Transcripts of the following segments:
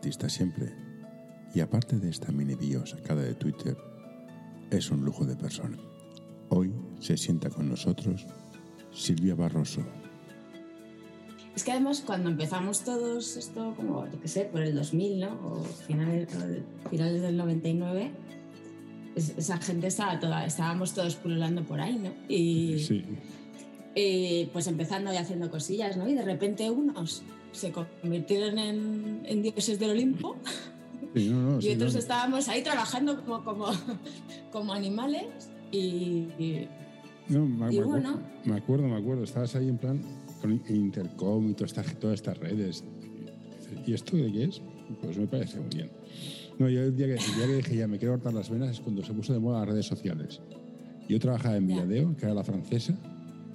Artista siempre. Y aparte de esta mini bio sacada de Twitter, es un lujo de persona. Hoy se sienta con nosotros Silvia Barroso. Es que además cuando empezamos todos esto, como yo qué sé, por el 2000, ¿no? O finales, finales del 99, esa gente estaba toda, estábamos todos pululando por ahí, ¿no? Y, Sí. y, pues empezando y haciendo cosillas, ¿no? Y de repente unos se convirtieron en, en dioses del Olimpo Sí, no, no, y sí, otros no. estábamos ahí trabajando como, como, como animales y, y- me, Y me acu- bueno. me acuerdo, me acuerdo. Estabas ahí en plan con Intercom y todas estas, todas estas redes. ¿Y esto de qué es? Pues me parece muy bien. No, yo el día, que, el día que dije ya me quiero cortar las venas es cuando se puso de moda las redes sociales. Yo trabajaba en. Villadeo, que era la francesa,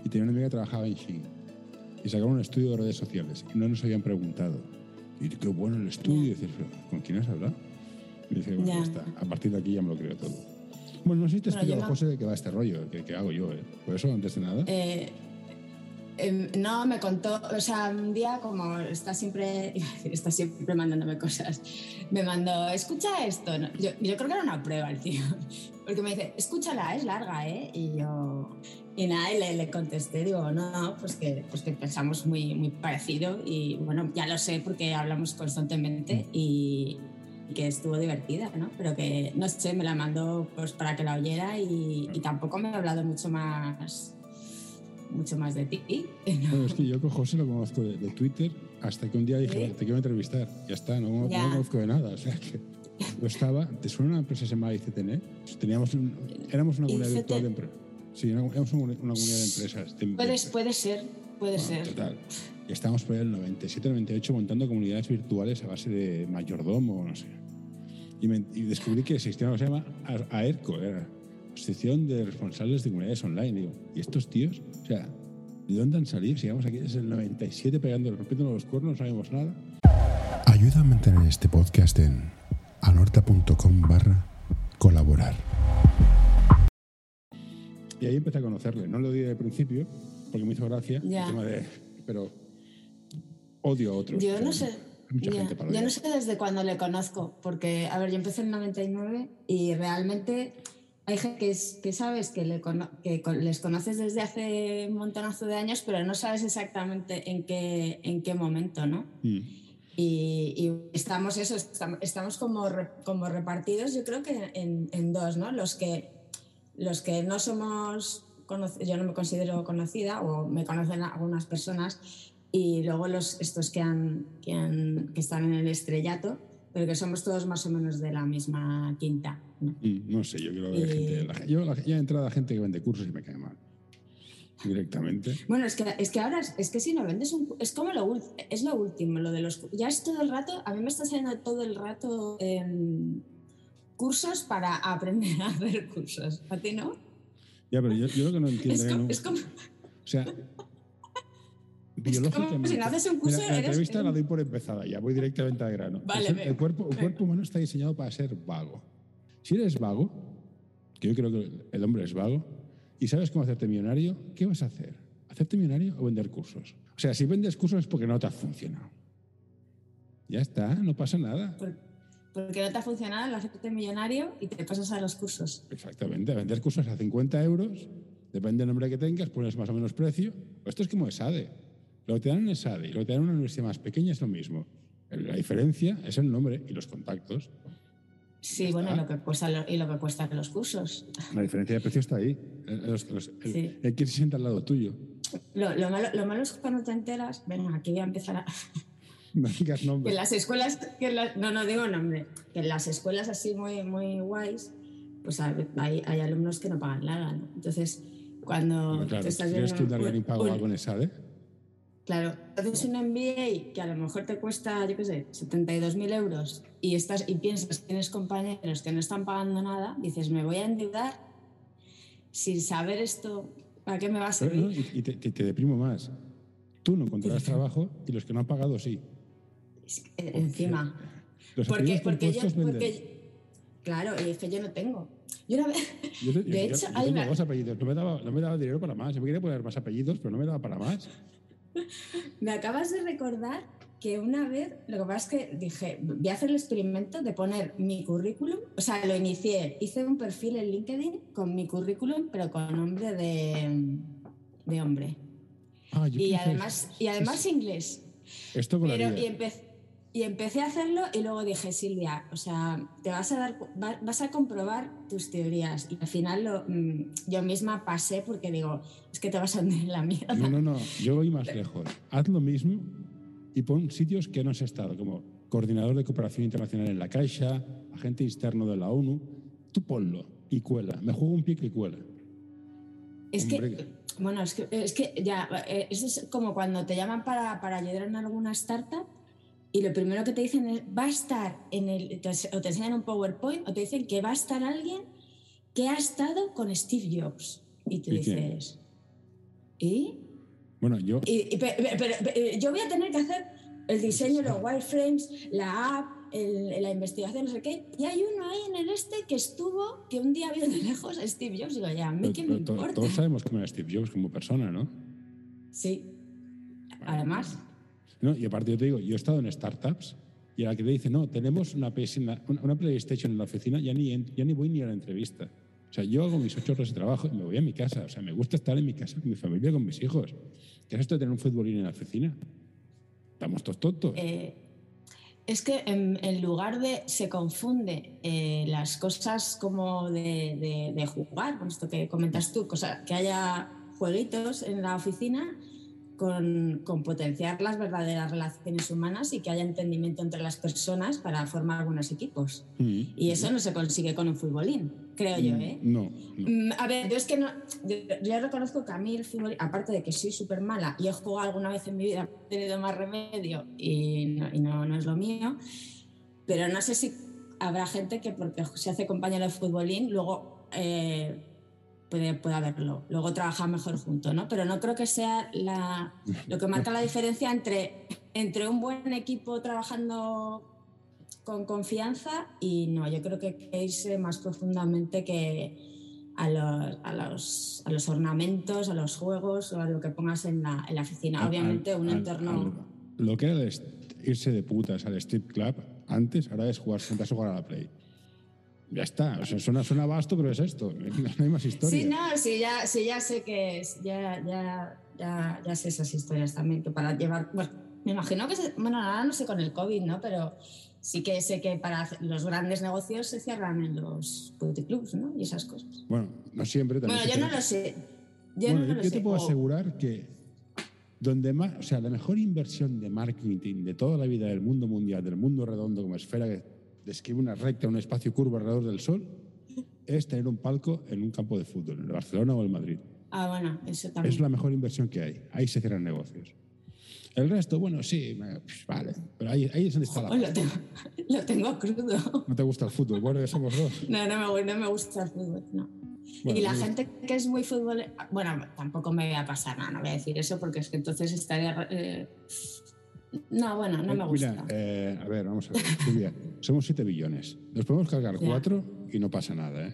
y tenía una amiga que trabajaba en Shein. Y sacaron un estudio de redes sociales y no nos habían preguntado. Y qué bueno el estudio. Y dices, "¿Pero ¿con quién has hablado? Y dice, bueno, Ya. ya está. A partir de aquí ya me lo creo todo. Bueno, no sé si te he Bueno, explicado, no- José, de qué va este rollo, que, que hago yo. ¿eh? Por eso, antes de nada. Eh, em, no, me contó, o sea, un día como está siempre, está siempre mandándome cosas, me mandó, escucha esto. ¿no? Yo, yo creo que era una prueba el tío, porque me dice, escúchala, es larga, ¿eh? Y yo, y nada, y le, le contesté, digo, no, pues que, pues que pensamos muy, muy parecido y bueno, ya lo sé porque hablamos constantemente y, y que estuvo divertida, ¿no? Pero que, no sé, me la mandó pues para que la oyera y, y tampoco me ha hablado mucho más mucho más de ti. ¿no? Es que yo con José lo conozco de, de Twitter hasta que un día dije, ¿Sí? "Vale, te quiero entrevistar. Ya está, no, conozco de nada. O sea que yo estaba, ¿te suena una empresa que se llamaba ICTN? Teníamos un- éramos una comunidad virtual de empresas. Sí, una- éramos una, una comunidad de empresas. de- Puede, de- puede ser, puede bueno, ser. Total. Y estábamos por el 97, 98 montando comunidades virtuales a base de mayordomo, no sé. Y, me- y descubrí que existía algo que se llama A- AERCO, era Asociación de Responsables de Comunidades Online. Digo, ¿y estos tíos? O sea, ¿de dónde han salido? Si llegamos aquí desde el 97 pegando, rompiendo los cuernos, no sabemos nada. Ayuda a mantener este podcast en anorta.com barra colaborar. Y ahí empecé a conocerle. No lo di de principio, porque me hizo gracia Ya. el tema de... Pero odio a otros. Yo no sé. mucha ya, gente para yo no sé desde cuándo le conozco, porque, a ver, yo empecé en 99 y realmente hay gente que, es- que sabes que, le cono- que les conoces desde hace un montonazo de años, pero no sabes exactamente en qué, en qué momento, ¿no? Mm. Y, y estamos eso, estam- estamos como, re- como repartidos, yo creo que en, en dos, ¿no? Los que, los que no somos, yo no me considero conocida o me conocen algunas personas y luego los, estos que, han, que, han- que están en el estrellato, pero que somos todos más o menos de la misma quinta. ¿no? Mm, No sé, yo creo que Y- gente. la- yo la- ya he entrado a gente que vende cursos y me cae mal. Directamente. Bueno, es que, es que ahora, es, que si no vendes un... Es como lo, es lo último, lo de los... Ya es todo el rato, a mí me está saliendo todo el rato em, cursos para aprender a hacer cursos. ¿A ti no? Ya, pero yo, yo lo que no entiendo Es como, ¿no? es como- O sea, como si no haces un curso, Mira, la eres- entrevista la doy por empezada, ya voy directamente al grano. Vale, el, el cuerpo, el cuerpo humano está diseñado para ser vago. Si eres vago, que yo creo que el hombre es vago, y sabes cómo hacerte millonario, ¿qué vas a hacer? ¿Hacerte millonario o vender cursos? O sea, si vendes cursos es porque no te ha funcionado. Ya está, no pasa nada. por- porque no te ha funcionado el hacerte millonario y te pasas a los cursos. Exactamente, a vender cursos a 50 euros, depende del nombre que tengas, pones más o menos precio. Esto es como ESADE. Lo que te dan en ESADE y lo que te dan en una universidad más pequeña es lo mismo. La diferencia es el nombre y los contactos. Sí, bueno, y lo que cuesta lo- y lo que cuesta los cursos. La diferencia de precio está ahí. El, los- los- el- Sí. el que se sienta al lado tuyo. Lo, lo malo, lo malo es cuando te enteras, venga, aquí voy a empezar a... No digas Que las escuelas, que la- no, no digo nombre, que en las escuelas así muy, muy guays, pues hay, hay, alumnos que no pagan nada, ¿no? Entonces, cuando claro, te estás ¿Tienes que un viendo Darwin un- pago un- algo en ESADE? Claro, haces un MBA que a lo mejor te cuesta, yo qué sé, 72.000 euros y, estás, y piensas que tienes compañeros que no están pagando nada, dices, me voy a endeudar sin saber esto, ¿para qué me va a Pero, ¿no? servir? Y, y te, te- te deprimo más. Tú no encontrarás trabajo y los que no han pagado sí. Eh, Encima. Los Porque, porque, yo, porque, claro, y es que yo no tengo. Yo una vez, Yo, te- de yo- hecho, yo tengo dos apellidos. No me, daba, no me daba dinero para más. Yo me quería poner más apellidos, pero no me daba para más. me acabas de recordar que una vez, lo que pasa es que dije, voy a hacer el experimento de poner mi currículum, o sea, lo inicié, hice un perfil en LinkedIn con mi currículum, pero con nombre de, de hombre. Ah, Y además, y además inglés. Esto con la Pero, vida. y, empe- y empecé a hacerlo y luego dije, Silvia, o sea, te vas a dar, vas a comprobar tus teorías. Y al final lo, mm, yo misma pasé porque digo, es que te vas a hundir en la mierda. No, no, no, yo voy más lejos. Haz lo mismo y pon sitios que no has estado, como coordinador de cooperación internacional en la Caixa, agente externo de la ONU. Tú ponlo y cuela. Me juego un pie que cuela. Es Hombre. que, bueno, es que, es que ya, eh, eso es como cuando te llaman para, para ayudar en alguna startup y lo primero que te dicen es, va a estar en el, o te enseñan un PowerPoint o te dicen que va a estar alguien que ha estado con Steve Jobs. Y tú ¿Y dices, ¿y? Bueno, yo, Y- y pe- pe- pero, pe- yo voy a tener que hacer el diseño, los wireframes, la app, el- la investigación, no sé qué. Y hay uno ahí en el este que estuvo, que un día vio de lejos a Steve Jobs. Digo, ya, a mí qué me importa. todos sabemos cómo era Steve Jobs como persona, ¿no? Sí. Además, No, Y aparte yo te digo, yo he estado en startups y a la que te dice, no, tenemos una, PS una- PlayStation en la oficina, ya ni, ya ni voy ni a la entrevista. O sea, yo hago mis ocho horas de trabajo y me voy a mi casa. O sea, me gusta estar en mi casa con mi familia, con mis hijos. ¿Qué es esto de tener un futbolín en la oficina? Estamos todos tontos. eh, es que en, en lugar de se confunde eh, las cosas como de, de- de jugar, con esto que comentas tú, cosa, que haya jueguitos en la oficina con, con potenciar las verdaderas relaciones humanas y que haya entendimiento entre las personas para formar buenos equipos. Mm. Y eso no se consigue con un futbolín, creo yo, Mm, ¿eh? No, no. Mm, A ver, yo es que no. Yo, yo reconozco que a mí el fútbol, aparte de que soy súper mala y he jugado alguna vez en mi vida, he tenido más remedio y, no, y no, no es lo mío, pero no sé si habrá gente que porque se hace compañero de futbolín, luego eh, puede, puede haberlo, luego trabajar mejor junto, ¿no? Pero no creo que sea la, lo que marca la diferencia entre, entre un buen equipo trabajando con confianza y no, yo creo que hay que irse más profundamente que a los, a los, a los ornamentos, a los juegos o a lo que pongas en la, en la oficina. Obviamente al- un al- entorno... al- lo que era irse de putas al strip club antes, ahora es jugar juntas a jugar a la play. Ya está. O sea, suena, suena vasto, pero es esto. No hay más historia. Sí, no, sí, ya, sí, ya sé que es, ya, ya, ya, ya sé esas historias también, que para llevar, bueno, me imagino que, se- bueno, ahora no sé con el COVID, ¿no? Pero sí que sé que para los grandes negocios se cierran en los puticlubs, ¿no? Y esas cosas. Bueno, no siempre. también Bueno, yo no lo sé. Yo bueno, no yo, lo yo sé. te puedo O- asegurar que donde más, o sea, la mejor inversión de marketing de toda la vida del mundo mundial, del mundo redondo como esfera que describe una recta, un espacio curvo alrededor del sol, es tener un palco en un campo de fútbol, en el Barcelona o el Madrid. Ah, bueno, eso también. Es la mejor inversión que hay. Ahí se cierran negocios. El resto, bueno, sí, pues, vale. Pero ahí, ahí es donde está la lo, tengo, lo tengo crudo. No te gusta el fútbol, bueno, ya somos dos. No, no me, no me gusta el fútbol, no. Bueno, y la gente que es muy fútbol, bueno, tampoco me voy a pasar nada, no voy a decir eso porque es que entonces estaría... eh, no, bueno, no me gusta. Mira, eh, a ver, vamos a ver. Silvia, somos 7 billones. Nos podemos cargar Ya. 4 y no pasa nada, ¿eh?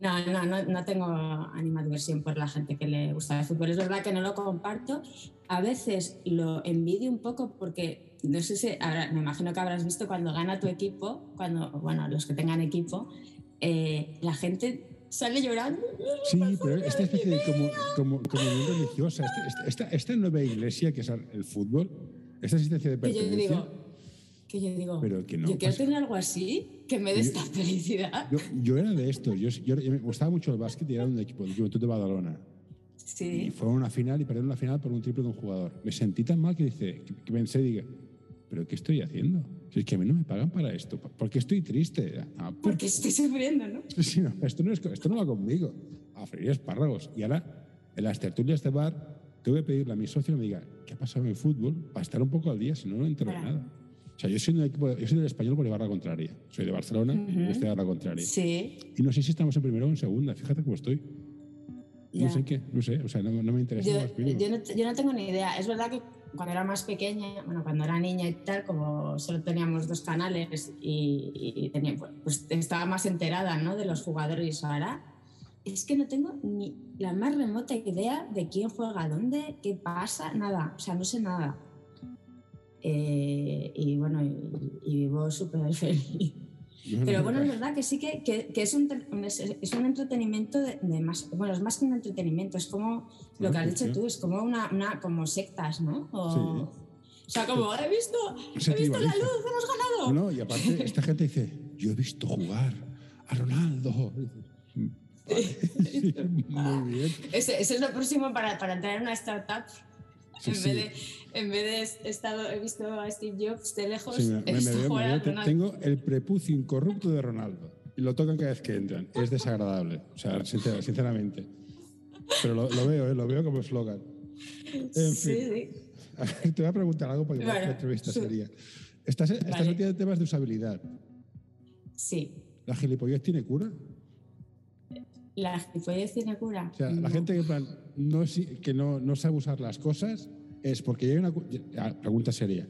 No, no, no, no tengo animadversión por la gente que le gusta el fútbol. Es verdad que no lo comparto. A veces lo envidio un poco porque, no sé si, habrá- me imagino que habrás visto cuando gana tu equipo, cuando, bueno, los que tengan equipo, eh, la gente sale llorando. Sí, pero esta especie de como, como, comunión religiosa, este- este- esta, esta nueva iglesia que es el fútbol, esta existencia de Que yo pertenencia. digo, que yo digo, Pero que no yo quiero tener algo así, que me dé esta felicidad. Yo, yo era de estos. Yo, yo- me gustaba mucho el básquet y era un equipo del Juventud de Badalona. Y Sí. fueron a una final y perdieron la final por un triple de un jugador. Me sentí tan mal que, dice, que, que pensé, diga, ¿pero qué estoy haciendo? Si es que a mí no me pagan para esto. ¿Por qué estoy triste? Ah, por- Porque estoy sufriendo, ¿no? Sí, no, esto, no es, esto no va conmigo. A freír espárragos. Y ahora, en las tertulias de bar, tengo que pedirle a mi socio que me diga, ¿qué ha pasado en el fútbol? Para estar un poco al día, si no, no entero de nada. O sea, yo soy, un equipo, yo soy del español por llevar la contraria. Soy de Barcelona y Ujú. estoy a la contraria. Sí. Y no sé si estamos en primera o en segunda. Fíjate cómo estoy. ya. No sé qué, no sé. O sea, no, no me interesa Yo, yo no, yo no tengo ni idea. Es verdad que cuando era más pequeña, bueno, cuando era niña y tal, como solo teníamos dos canales y, y tenía, pues estaba más enterada ¿no? de los jugadores ahora. es que no tengo ni la más remota idea de quién juega dónde, qué pasa, nada, o sea, no sé nada. Eh, y bueno, y, y vivo súper feliz. Pero bueno, es verdad que sí que, que, que es, un, es, un entretenimiento de, de, más, bueno, es más que un entretenimiento, es como lo que has dicho tú, es como una, una como sectas, ¿no? O, sí. o sea, como, he visto, he visto la luz, hemos ganado. No, y aparte, esta gente dice, yo he visto jugar a Ronaldo. Sí, muy bien. Ese, ese, es lo próximo para, para entrar en una startup. En, sí. Vez de, en vez de he, estado, he visto a Steve Jobs de lejos, sí, me, me, me veo, veo, tengo el prepucio incorrupto de Ronaldo y lo tocan cada vez que entran. Es desagradable, o sea, sinceramente. Pero lo, lo veo, ¿eh? lo veo como eslogan. En fin. Sí, a ver, te voy a preguntar algo porque bueno, la entrevista sería. Estás, estás vale. temas de usabilidad. Sí. ¿La gilipollez tiene cura? ¿La gilipollez tiene cura? O sea, no. la gente que, plan, no, que no, no sabe usar las cosas es porque hay una pregunta seria.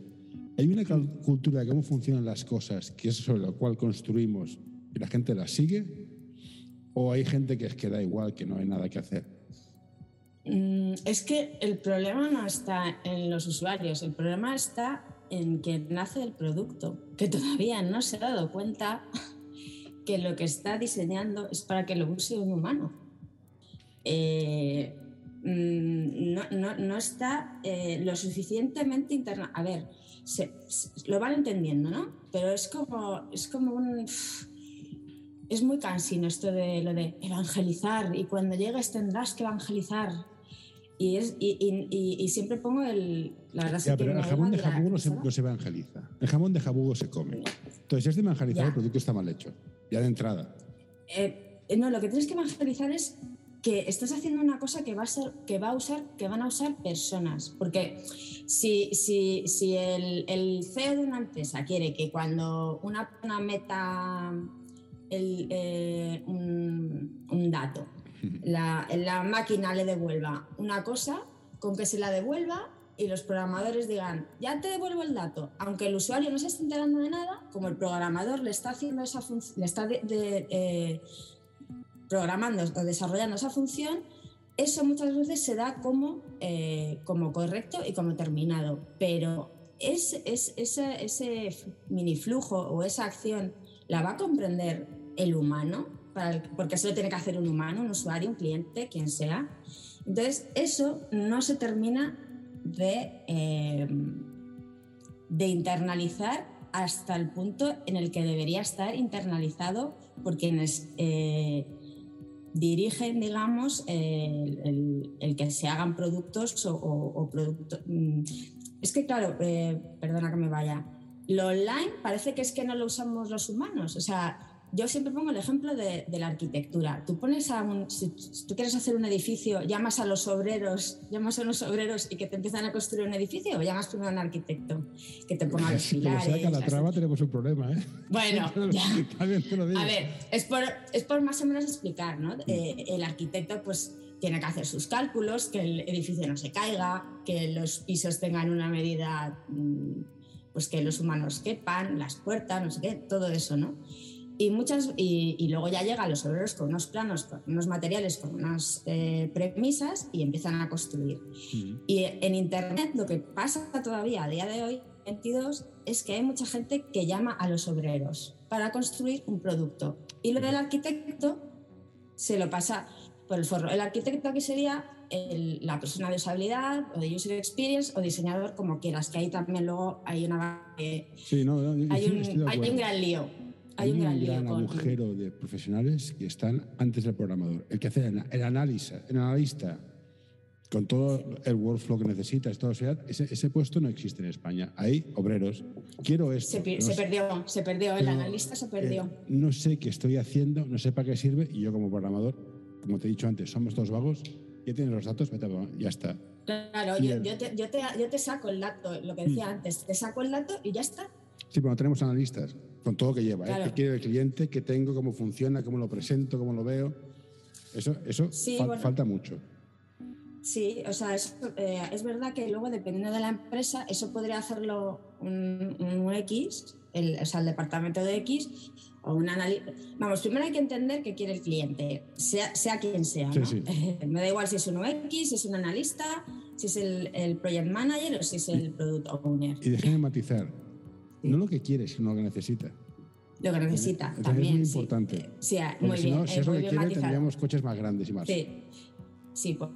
Hay una cultura de cómo funcionan las cosas, que es sobre lo cual construimos y la gente las sigue, o hay gente que es que da igual, que no hay nada que hacer. Mm, es que el problema no está en los usuarios, el problema está en quien nace el producto, que todavía no se ha dado cuenta que lo que está diseñando es para que lo use un humano. Eh, no, no, no, está eh, lo suficientemente interna. A ver, se, se, lo van entendiendo, ¿no? Pero es como, es como un. Es muy cansino esto de lo de evangelizar y cuando llegues tendrás que evangelizar. Y, es, y, y, y siempre pongo el. La verdad ya, pero el jamón de jabugo no se, no se, evangeliza. El jamón de jabugo se come. Entonces, si es de evangelizar, ya. el producto está mal hecho. Ya de entrada. Eh, no, lo que tienes que evangelizar es que estás haciendo una cosa que va a ser, que va a usar, que van a usar personas. Porque si, si, si el, el CEO de una empresa quiere que cuando una persona meta el, eh, un, un, dato, la, la máquina le devuelva una cosa, con que se la devuelva y los programadores digan, ya te devuelvo el dato, aunque el usuario no se esté enterando de nada, como el programador le está haciendo esa función, le está eh, programando o desarrollando esa función, eso muchas veces se da como, eh, como correcto y como terminado, pero es, es, ese, ese mini o esa acción la va a comprender el humano, porque eso lo tiene que hacer un humano, un usuario, un cliente, quien sea. Entonces, eso no se termina de, eh, de internalizar hasta el punto en el que debería estar internalizado por quienes eh, dirigen, digamos, el, que se hagan productos o productos. Mm, es que, claro, eh, perdona que me vaya, lo online parece que es que no lo usamos los humanos. O sea, yo siempre pongo el ejemplo de, de la arquitectura. Tú pones a un, si, si, tú quieres hacer un edificio, llamas a los obreros, llamas a los obreros y que te empiezan a construir un edificio, o llamas primero a un arquitecto que te ponga los pilares. Como sea la traba tenemos un problema, ¿eh? Bueno, ya. a ver, es por, es por más o menos explicar, ¿no? Eh, el arquitecto, pues tiene que hacer sus cálculos, que el edificio no se caiga, que los pisos tengan una medida, mm, pues que los humanos quepan, las puertas, no sé qué, todo eso, ¿no? Y, muchas, y, y, luego ya llegan los obreros con unos planos, con unos materiales, con unas eh, premisas y empiezan a construir. Uh -huh. Y en Internet lo que pasa todavía a día de hoy, 22, es que hay mucha gente que llama a los obreros para construir un producto. Y lo del arquitecto se lo pasa por el forro. El arquitecto aquí sería el, la persona de usabilidad o de user experience o diseñador, como quieras, que ahí también luego hay una... Eh, sí, no, no, hay, un, hay un gran lío hay un, gran, gran agujero con... de profesionales que están antes del programador. El que hace el análisis, el analista, con todo el workflow que necesitas, todo ese, ese puesto no existe en España. Hay obreros. Quiero esto. Se, no se perdió, se perdió, el analista se perdió. Eh, no sé qué estoy haciendo, no sé para qué sirve, y yo como programador, como te he dicho antes, somos todos vagos, ya tienes los datos, vete, ya está. Claro, yo, yo, te, yo, te, yo, te, saco el dato, lo que decía mm. antes, te saco el dato y ya está. Sí, pero no tenemos analistas con todo lo que lleva, claro. ¿eh? qué quiere el cliente, qué tengo, cómo funciona, cómo lo presento, cómo lo veo. Eso, eso sí, fal bueno, falta mucho. Sí, o sea, es, eh, es, verdad que luego dependiendo de la empresa, eso podría hacerlo un, un X el, o sea, el departamento de X o un analista. Vamos, primero hay que entender qué quiere el cliente, sea, sea quien sea. ¿no? Me da igual si es un UX, si es un analista, si es el, el project manager o si es el product owner. Y déjame matizar, no lo que quiere, sino lo que necesita. Lo que necesita, también. Es muy importante. Sí, muy si bien. No, si es lo que quiere, tendríamos coches más grandes y más. Sí, sí pues,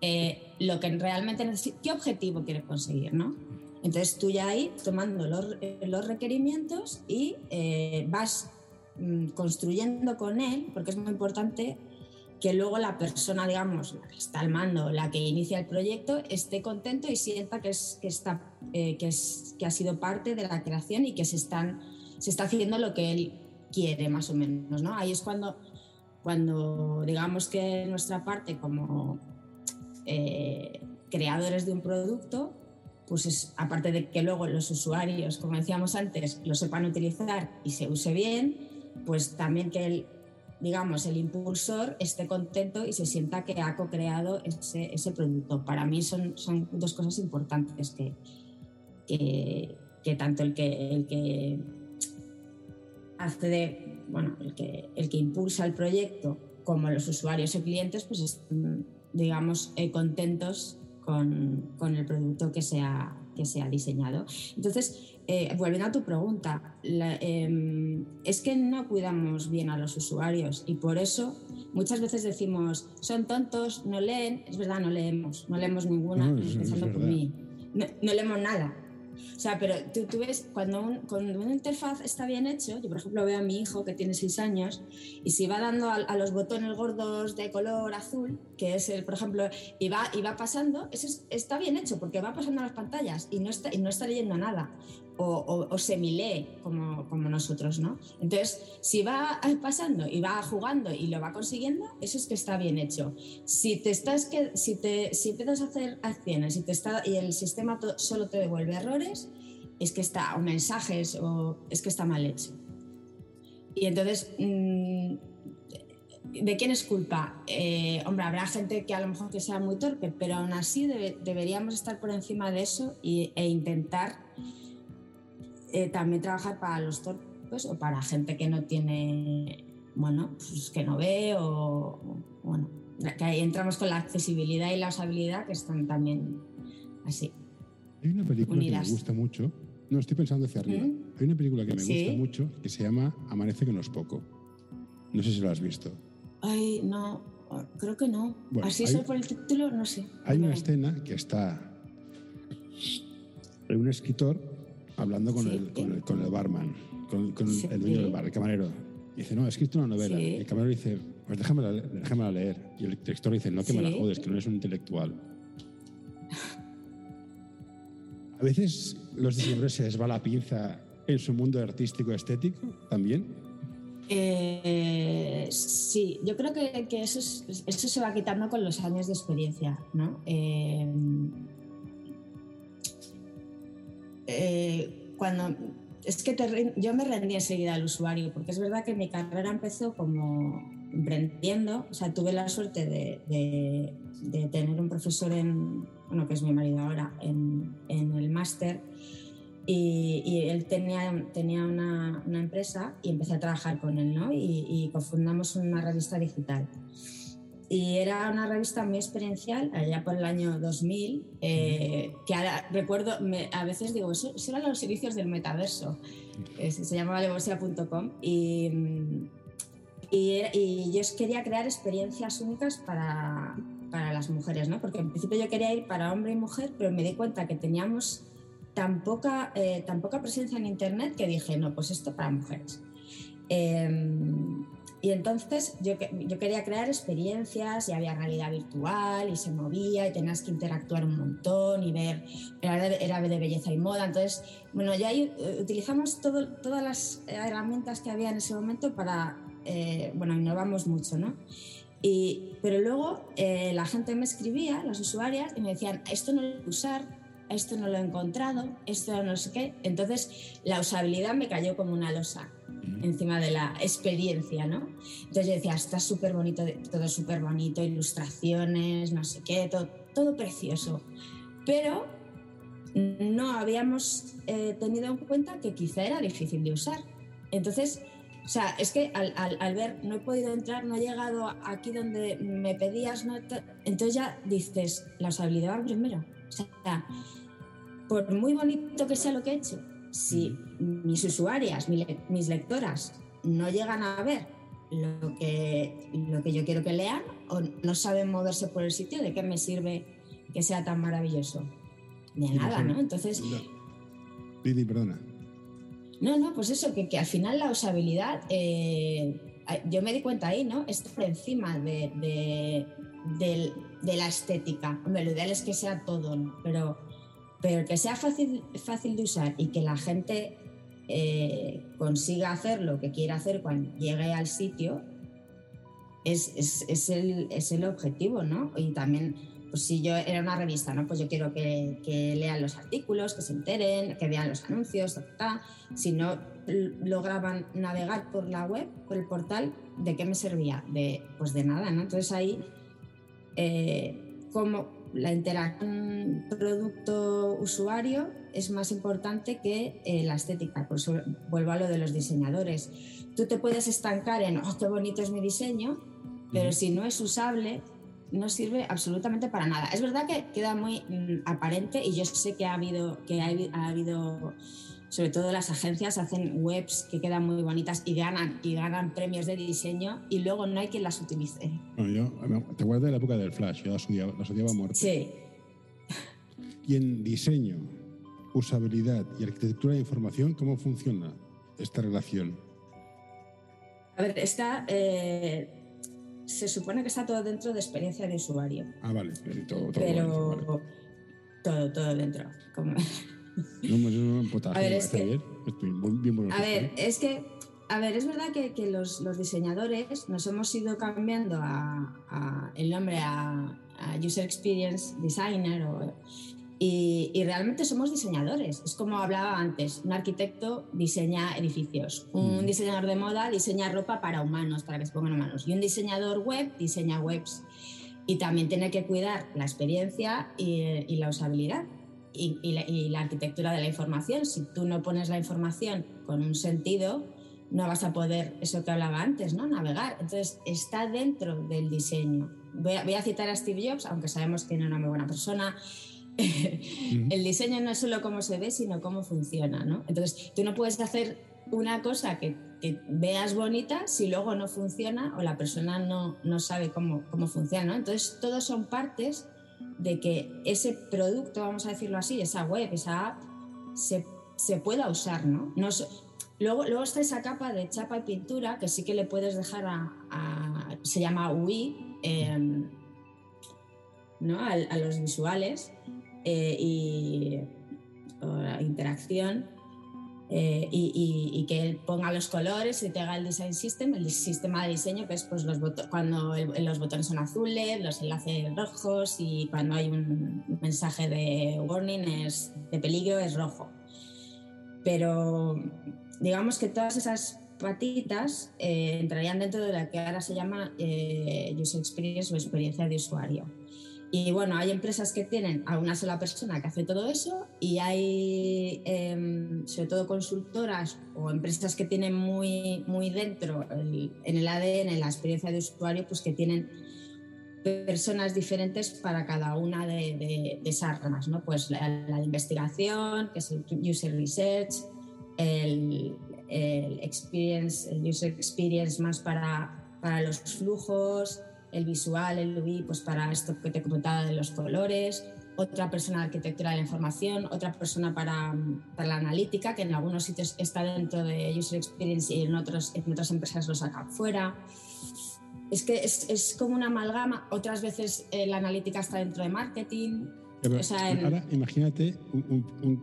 eh, lo que realmente necesita, ¿qué objetivo quiere conseguir, no? Entonces tú ya ahí tomando los, eh, los requerimientos y eh, vas mm, construyendo con él, porque es muy importante que luego la persona, digamos, la que está al mando, la que inicia el proyecto, esté contento y sienta que, es, que, está, que, es, que ha sido parte de la creación y que se están se está haciendo lo que él quiere, más o menos, ¿no? Ahí es cuando, cuando digamos que nuestra parte como eh, creadores de un producto, pues es, aparte de que luego los usuarios, como decíamos antes, lo sepan utilizar y se use bien, pues también que el, digamos, el impulsor esté contento y se sienta que ha co-creado ese, ese, producto. Para mí son, son dos cosas importantes que, que, tanto el que, el que hace de, bueno, el que, el que impulsa el proyecto como los usuarios o clientes, pues están, digamos, eh, contentos con, con, el producto que se ha, que se ha diseñado. Entonces, eh, volviendo a tu pregunta, la, eh, es que no cuidamos bien a los usuarios y por eso muchas veces decimos, son tontos, no leen, es verdad, no leemos, no leemos ninguna, no, empezando por mí, no, no leemos nada, o sea, pero tú, tú ves, cuando, un, cuando una interfaz está bien hecho, yo por ejemplo veo a mi hijo que tiene 6 años y si va dando a, a, los botones gordos de color azul, que es el, por ejemplo, y va, y va pasando, eso es, está bien hecho porque va pasando las pantallas y no está, y no está leyendo nada o, o, o como, como nosotros, ¿no? Entonces, si va pasando y va jugando y lo va consiguiendo, eso es que está bien hecho. Si te estás que si te si empiezas a hacer acciones y te está y el sistema solo te devuelve errores, es que está o mensajes o es que está mal hecho. Y entonces mmm, ¿De quién es culpa? Eh, hombre, habrá gente que a lo mejor que sea muy torpe, pero aún así debe, deberíamos estar por encima de eso e intentar eh, también trabajar para los torpes o para gente que no tiene, bueno, pues que no ve o, bueno, que ahí entramos con la accesibilidad y la usabilidad que están también así. Hay una película unidas. que me gusta mucho. No, estoy pensando hacia arriba. ¿Mm? Hay una película que me ¿Sí? gusta mucho que se llama Amanece que no es poco. No sé si lo has visto. Ay, no, creo que no. Bueno, Así hay, por el título, no sé. Hay una escena que está un escritor hablando con, sí, el, con, el, con el, barman, con, con sí, el dueño sí. del bar, el camarero. Y dice, no, he escrito una novela. Y el camarero dice, pues déjamela, déjamela leer. Y el director dice, no, que me la jodes, que no eres un intelectual. A veces los diseñadores se les va la pinza en su mundo artístico estético también. Eh, sí, yo creo que, que eso, es, eso, se va quitando con los años de experiencia, ¿no? Eh, eh, cuando es que te, yo me rendí enseguida al usuario, porque es verdad que mi carrera empezó como emprendiendo, o sea, tuve la suerte de, de, de tener un profesor en, bueno, que es mi marido ahora, en, en el máster y, y, él tenía, tenía una, una, empresa y empecé a trabajar con él, ¿no? Y, y, cofundamos una revista digital. Y era una revista muy experiencial, allá por el año 2000, eh, que ahora recuerdo, me, a veces digo, eso, eso, eran los inicios del metaverso, eh, se llamaba levosia.com y, y, y, yo quería crear experiencias únicas para, para las mujeres, ¿no? Porque en principio yo quería ir para hombre y mujer, pero me di cuenta que teníamos tan poca, eh, tan poca presencia en Internet que dije, no, pues esto para mujeres. Y entonces yo, yo, quería crear experiencias y había realidad virtual y se movía y tenías que interactuar un montón y ver, era de, era de belleza y moda. Entonces, bueno, ya eh, utilizamos todo, todas las herramientas que había en ese momento para, eh, bueno, innovamos mucho, ¿no? Y, pero luego eh, la gente me escribía, las usuarias, y me decían, esto no lo voy a usar, esto no lo he encontrado, esto no sé qué. Entonces la usabilidad me cayó como una losa encima de la experiencia, ¿no? Entonces yo decía, está súper bonito, todo súper bonito, ilustraciones, no sé qué, todo, todo precioso. Pero no habíamos eh, tenido en cuenta que quizá era difícil de usar. Entonces, o sea, es que al, ver, no he podido entrar, no he llegado aquí donde me pedías, no, entonces ya dices, la usabilidad primero. O sea, por muy bonito que sea lo que he hecho, si mis usuarias, mis lectoras no llegan a ver lo que, lo que yo quiero que lean o no saben moverse por el sitio, ¿de qué me sirve que sea tan maravilloso? De nada, ¿no? Entonces... Didi, perdona. No, no, pues eso, que, que al final la usabilidad, eh, yo me di cuenta ahí, ¿no? Está por encima de, de, de, la estética. Hombre, lo ideal es que sea todo, ¿no? Pero, pero que sea fácil, fácil de usar y que la gente eh, consiga hacer lo que quiera hacer cuando llegue al sitio, es, es, es, el, es el objetivo, ¿no? Y también pues si yo era una revista, ¿no? Pues yo quiero que, lean los artículos, que se enteren, que vean los anuncios, Si no lograban navegar por la web, por el portal, ¿de qué me servía? De, pues de nada, ¿no? Entonces ahí, eh, como la interacción producto-usuario es más importante que eh, la estética. Por eso vuelvo a lo de los diseñadores. Tú te puedes estancar en, oh, qué bonito es mi diseño, pero si no es usable, no sirve absolutamente para nada. Es verdad que queda muy mm, aparente y yo sé que ha habido, que ha, habido, sobre todo las agencias hacen webs que quedan muy bonitas y ganan, y ganan premios de diseño y luego no hay quien las utilice. yo, te acuerdas de la época del Flash, yo las odiaba, las odiaba muerte. Sí. Y en diseño, usabilidad y arquitectura de información, ¿cómo funciona esta relación? A ver, está... Eh, se supone que está todo dentro de experiencia de usuario. Ah, vale, todo, todo pero todo, todo dentro. Como... No, no, a ver, es que, Estoy bien A ver, es que, a ver, es verdad que, que los, los, diseñadores nos hemos ido cambiando a, a el nombre a, a, User Experience Designer o, y, realmente somos diseñadores. Es como hablaba antes, un arquitecto diseña edificios, un mm. diseñador de moda diseña ropa para humanos, para que se pongan humanos, y un diseñador web diseña webs. Y también tiene que cuidar la experiencia y, la usabilidad y, la, arquitectura de la información. Si tú no pones la información con un sentido, no vas a poder, eso que hablaba antes, ¿no? navegar. Entonces, está dentro del diseño. Voy a, voy a citar a Steve Jobs, aunque sabemos que no es una muy buena persona el diseño no es solo cómo se ve, sino cómo funciona, ¿no? Entonces, tú no puedes hacer una cosa que, veas bonita si luego no funciona o la persona no, no sabe cómo, cómo funciona, ¿no? Entonces, todos son partes de que ese producto, vamos a decirlo así, esa web, esa app, se, se pueda usar, ¿no? luego, luego está esa capa de chapa y pintura que sí que le puedes dejar a, se llama UI, em, ¿no? a, los visuales, eh, y la interacción eh, y, que él ponga los colores y te haga el design system, el sistema de diseño, que es pues, los cuando los botones son azules, los enlaces rojos y cuando hay un mensaje de warning, es, de peligro, es rojo. Pero digamos que todas esas patitas eh, entrarían dentro de la que ahora se llama user experience o experiencia de usuario. Y bueno, hay empresas que tienen a una sola persona que hace todo eso y hay em, sobre todo consultoras o empresas que tienen muy, muy dentro en el ADN, en la experiencia de usuario, pues que tienen personas diferentes para cada una de, esas ramas, ¿no? Pues la, investigación, que es el user research, el, experience, el user experience más para, para los flujos, el visual, el UI, pues para esto que te comentaba de los colores, otra persona de arquitectura de la información, otra persona para, para, la analítica, que en algunos sitios está dentro de User Experience y en, otros, en otras empresas lo sacan fuera. Es que es, es como una amalgama, otras veces eh, la analítica está dentro de marketing. Ahora imagínate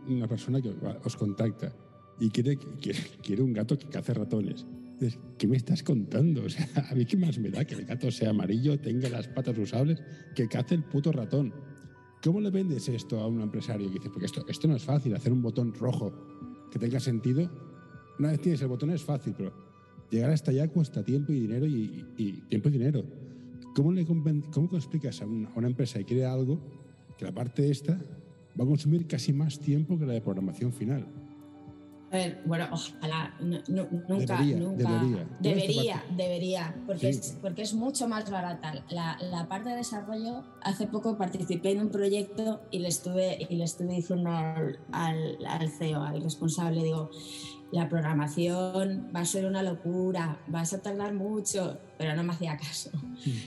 una persona que os contacta y quiere, quiere, quiere un gato que cace ratones ¿qué me estás contando? O sea, a mí qué más me da que el gato sea amarillo, tenga las patas usables, que cace el puto ratón. ¿Cómo le vendes esto a un empresario que dice, porque esto, esto no es fácil, hacer un botón rojo que tenga sentido? Una vez tienes el botón es fácil, pero llegar hasta allá cuesta tiempo y dinero y, tiempo y dinero. ¿Cómo le cómo explicas a una, empresa que quiere algo que la parte esta va a consumir casi más tiempo que la de programación final. A ver, bueno, ojalá, nunca, Debería, nunca. debería. Debería, porque, Sí. es, porque es mucho más barata. La, la parte de desarrollo, hace poco participé en un proyecto y le estuve, y le estuve diciendo al, al, al CEO, al responsable, digo, la programación va a ser una locura, vas a tardar mucho, pero no me hacía caso.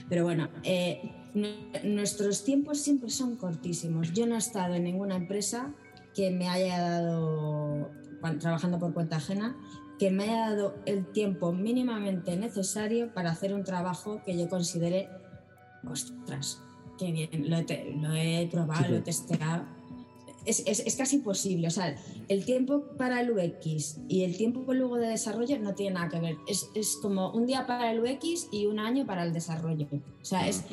Pero bueno, eh, nu- nuestros tiempos siempre son cortísimos. Yo no he estado en ninguna empresa que me haya dado, trabajando por cuenta ajena, que me haya dado el tiempo mínimamente necesario para hacer un trabajo que yo considere, ostras, qué bien, lo he, lo he probado, Sí, lo he testeado. Es, es- es casi imposible. O sea, el tiempo para el UX y el tiempo luego de desarrollo no tiene nada que ver. Es, es como un día para el UX y un año para el desarrollo. O sea, es,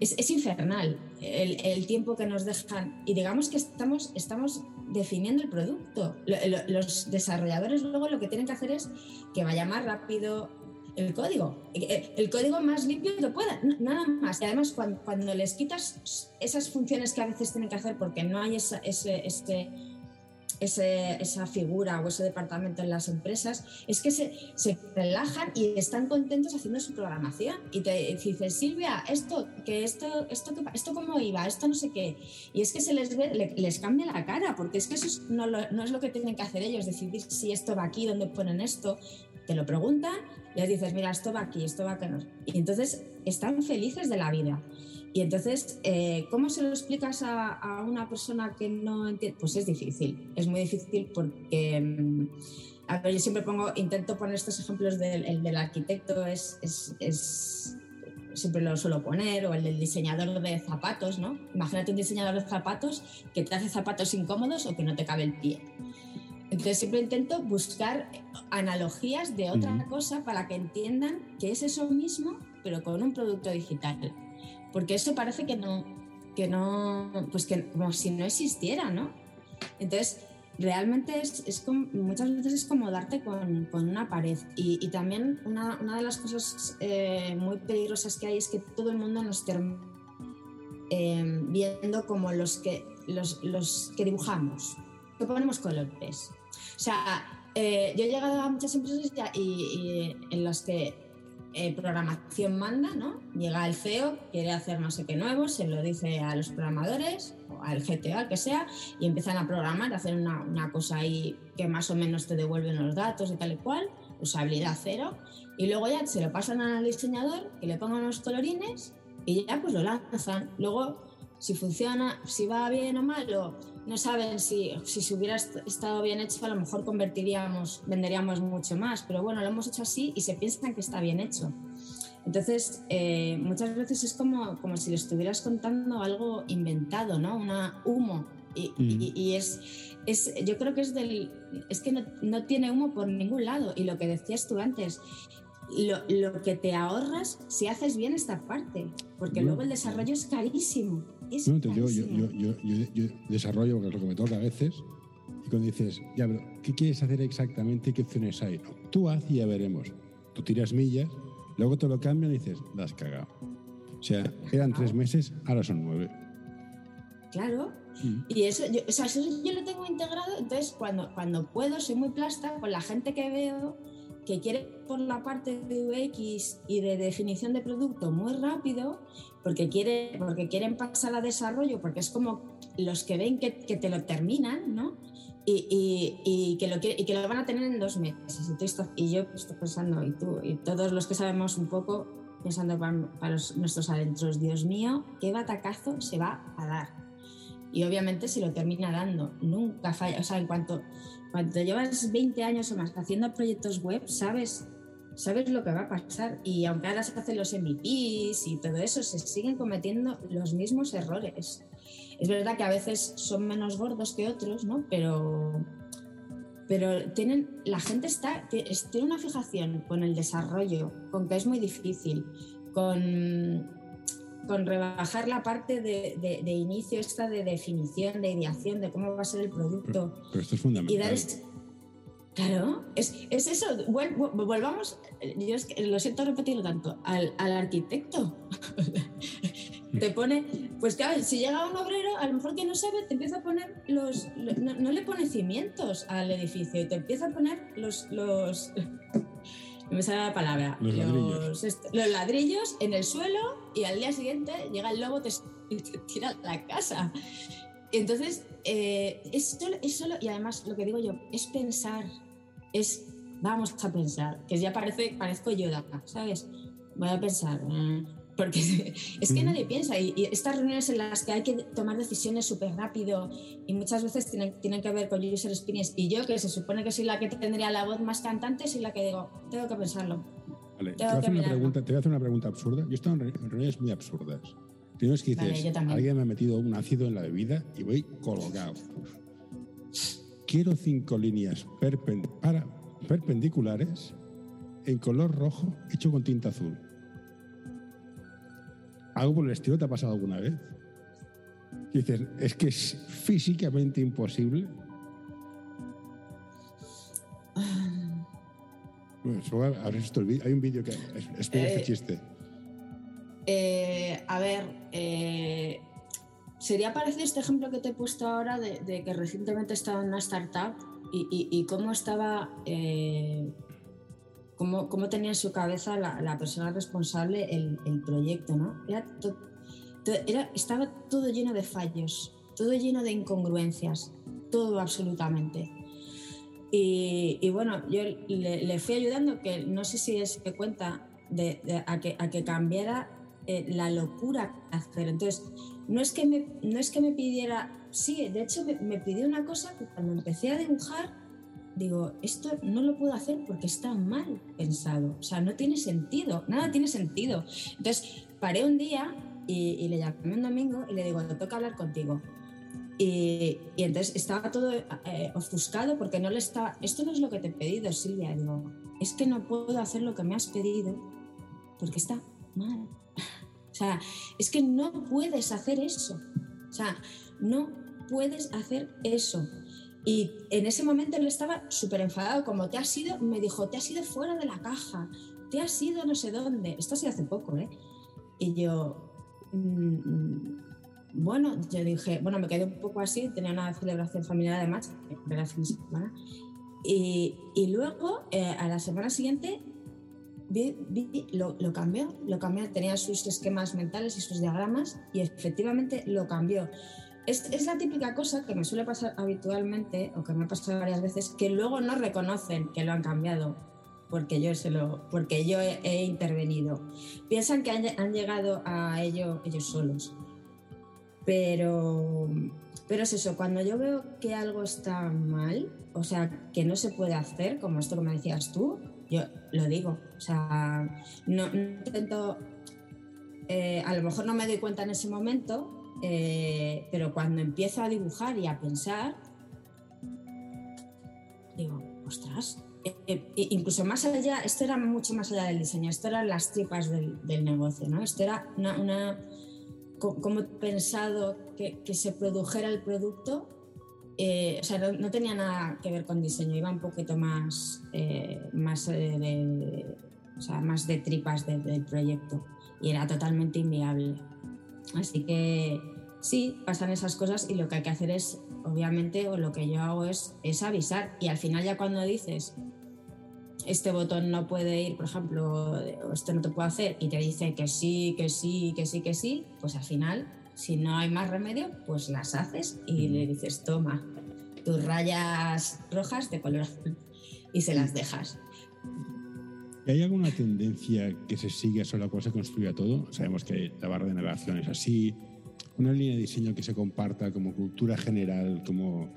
es, es infernal el, tiempo que nos dejan. Y digamos que estamos, estamos definiendo el producto. Lo- lo- los desarrolladores luego lo que tienen que hacer es que vaya más rápido el código. El, el código más limpio que pueda, nada más. Y además, cuando, cuando les quitas esas funciones que a veces tienen que hacer porque no hay esa, ese, ese, ese- esa figura o ese departamento en las empresas, es que se, se relajan y están contentos haciendo su programación. Y te dices, Silvia, esto, que esto, esto, esto cómo iba, esto no sé qué. Y es que se les ve, le- les cambia la cara, porque es que eso es- no, no es lo que tienen que hacer ellos, decidir si esto va aquí, dónde ponen esto. Te lo preguntan, les dices, mira, esto va aquí, esto va acá. no". Y entonces están felices de la vida. Y entonces, eh, ¿cómo se lo explicas a, a una persona que no entiende? Pues es difícil, es muy difícil porque, mm, a ver, yo siempre pongo, intento poner estos ejemplos del el del arquitecto, es, es, es- siempre lo suelo poner, o el del diseñador de zapatos, ¿no? Imagínate un diseñador de zapatos que te hace zapatos incómodos o que no te cabe el pie. Entonces siempre intento buscar analogías de otra cosa para que entiendan que es eso mismo, pero con un producto digital. Porque eso parece que no, que no, pues que como si no existiera, ¿no? Entonces, realmente es, es como- muchas veces es como darte con, con una pared. Y, y también una, una de las cosas eh, muy peligrosas que hay es que todo el mundo nos termina eh, viendo como los que, los, los que dibujamos, que ponemos colores. O sea, eh, yo he llegado a muchas empresas ya y, y en las que eh, programación manda, ¿no? Llega el CEO, quiere hacer no sé qué nuevo, se lo dice a los programadores, o al GTO, al que sea, y empiezan a programar, a hacer una, una cosa ahí que más o menos te devuelven los datos y tal y cual, usabilidad cero, y luego ya se lo pasan al diseñador, que le pongan los colorines, y ya pues lo lanzan. Luego, si funciona, si va bien o mal, no saben si, si se hubiera est- estado bien hecho, a lo mejor convertiríamos, venderíamos mucho más, pero bueno, lo hemos hecho así y se piensan que está bien hecho. Entonces, eh, muchas veces es como, como si le estuvieras contando algo inventado, ¿no? Una humo. Y, y- y es, es, yo creo que es del. Es que no, no tiene humo por ningún lado. Y lo que decías tú antes, lo, lo que te ahorras si haces bien esta parte. Porque No. luego el desarrollo es carísimo. Es No, yo, yo, yo, yo- desarrollo, porque es lo que me toca a veces, y cuando dices, ya, pero ¿qué quieres hacer exactamente? ¿Qué opciones hay? No, tú haz y ya veremos. Tú tiras millas, luego te lo cambian y dices, la has cagado. O sea, eran tres meses, ahora son nueve. Claro. Y eso yo, o sea, eso yo lo tengo integrado, entonces cuando, cuando puedo soy muy plasta con la gente que veo que quiere por la parte de UX y de definición de producto muy rápido, porque, quiere, porque quieren pasar a desarrollo, porque es como los que ven que, que te lo terminan, ¿no? Y, y- y que lo quiere- y que lo van a tener en dos meses. Y, yo estoy pensando, y tú, y todos los que sabemos un poco, pensando para, para los- nuestros adentros, Dios mío, qué batacazo se va a dar. Y obviamente se lo termina dando, nunca falla. O sea, en cuanto, cuando llevas 20 años o más haciendo proyectos web, sabes, sabes lo que va a pasar. Y aunque ahora se hacen los MVPs y todo eso, se siguen cometiendo los mismos errores. Es verdad que a veces son menos gordos que otros, ¿no? Pero, pero tienen, la gente está, ti- es- tiene una fijación con el desarrollo, con que es muy difícil, con, con rebajar la parte de, de- de inicio, esta de definición, de ideación, de cómo va a ser el producto. Pero esto es Y fundamental. dar es- Claro, es, es eso. Vu- volvamos, yo es que lo siento repetirlo tanto, al, al arquitecto. te pone, Pues claro, si llega un obrero, a lo mejor que no sabe, te empieza a poner los. No, le pone cimientos al edificio, y te empieza a poner los. los no me sale la palabra. Los ladrillos. los ladrillos en el suelo y al día siguiente llega el lobo te, te tira la casa. Entonces, eh, es, solo, es solo, y además lo que digo yo, es pensar, es vamos a pensar, que ya parece, parezco yo, ¿sabes? Voy a pensar, mm, porque es que nadie piensa y, estas reuniones en las que hay que tomar decisiones súper rápido y muchas veces tienen, tienen que ver con user experience y yo que se supone que soy la que tendría la voz más cantante soy la que digo, tengo que pensarlo. Vale, te, voy a hacer una pregunta, te voy a hacer una pregunta absurda. Yo he estado en reuniones muy absurdas. Tienes que dices, alguien me ha metido un ácido en la bebida y voy colgado. Quiero cinco líneas para, perpendiculares en color rojo hecho con tinta azul. ¿Algo por el estilo te ha pasado alguna vez? dices, es que es físicamente imposible. Bueno, Hay un vídeo que explica este eh, chiste. Eh, a ver, eh, sería parecido este ejemplo que te he puesto ahora de, que recientemente estaba en una startup y, cómo estaba, eh, cómo, cómo, tenía en su cabeza la, persona responsable el, proyecto, ¿no? Era, estaba todo lleno de fallos, todo lleno de incongruencias, todo absolutamente. Y, bueno, yo le, fui ayudando, que no sé si es que cuenta de, a, que, a que cambiara eh, la locura hacer. Entonces, no es, que me, no es que me pidiera, sí, de hecho me, pidió una cosa que cuando empecé a dibujar, digo, esto no lo puedo hacer porque está mal pensado, o sea, no tiene sentido, nada tiene sentido. Entonces, paré un día y, le llamé un domingo y le digo, te toca hablar contigo. Y, entonces estaba todo eh, ofuscado porque no le estaba, esto no es lo que te he pedido, Silvia, digo, es que no puedo hacer lo que me has pedido porque está mal. O sea, es que no puedes hacer eso. O sea, no puedes hacer eso. Y en ese momento él estaba súper enfadado, como te has ido, me dijo, te has ido fuera de la caja, te has ido no sé dónde. Esto sí hace poco, ¿eh? Y yo, mm, bueno, yo dije, bueno, me quedé un poco así, tenía una celebración familiar además, de la fin de semana. Y, y luego, eh, a la semana siguiente, lo, cambió, lo cambió, tenía sus esquemas mentales y sus diagramas y efectivamente lo cambió. Es, es, la típica cosa que me suele pasar habitualmente o que me ha pasado varias veces que luego no reconocen que lo han cambiado porque yo, se lo, porque yo he, intervenido. Piensan que han, llegado a ello ellos solos. Pero, pero es eso, cuando yo veo que algo está mal, o sea, que no se puede hacer, como esto que me decías tú, yo lo digo. O sea, no, intento. Eh, a lo mejor no me doy cuenta en ese momento, eh, pero cuando empiezo a dibujar y a pensar, digo, ostras. Eh, incluso más allá, esto era mucho más allá del diseño, esto eran las tripas del, negocio, ¿no? Esto era una. una he pensado que, que se produjera el producto eh, o sea, no, tenía nada que ver con diseño, iba un poquito más, eh, más, eh, de, o sea, más de tripas del proyecto y era totalmente inviable. Así que sí, pasan esas cosas y lo que hay que hacer es, obviamente, o lo que yo hago es, es avisar y al final ya cuando dices, este botón no puede ir, por ejemplo, o esto no te puede hacer y te dice que sí, que sí, que sí, que sí, pues al final si no hay más remedio, pues las haces y le dices, toma tus rayas rojas de color azul y se las dejas. ¿Hay alguna tendencia que se sigue solo cuando se construya todo? Sabemos que la barra de navegación es así. ¿Una línea de diseño que se comparta como cultura general, como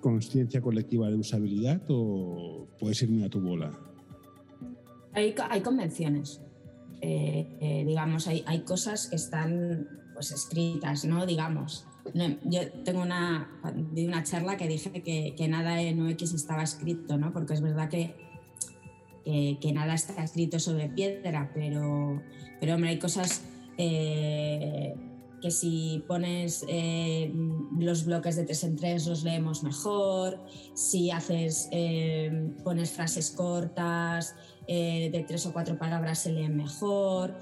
conciencia colectiva de usabilidad o puede ser a tu bola? Hay, hay convenciones. Eh, eh, digamos, hay, hay, cosas que están pues, escritas, ¿no? Digamos. Yo tengo una, una charla que dije que, que, nada en UX estaba escrito, ¿no? Porque es verdad que, que, nada está escrito sobre piedra, pero, pero hombre, hay cosas eh, que si pones los bloques de tres en tres los leemos mejor, si haces, pones frases cortas, eh, de tres o cuatro palabras se leen mejor.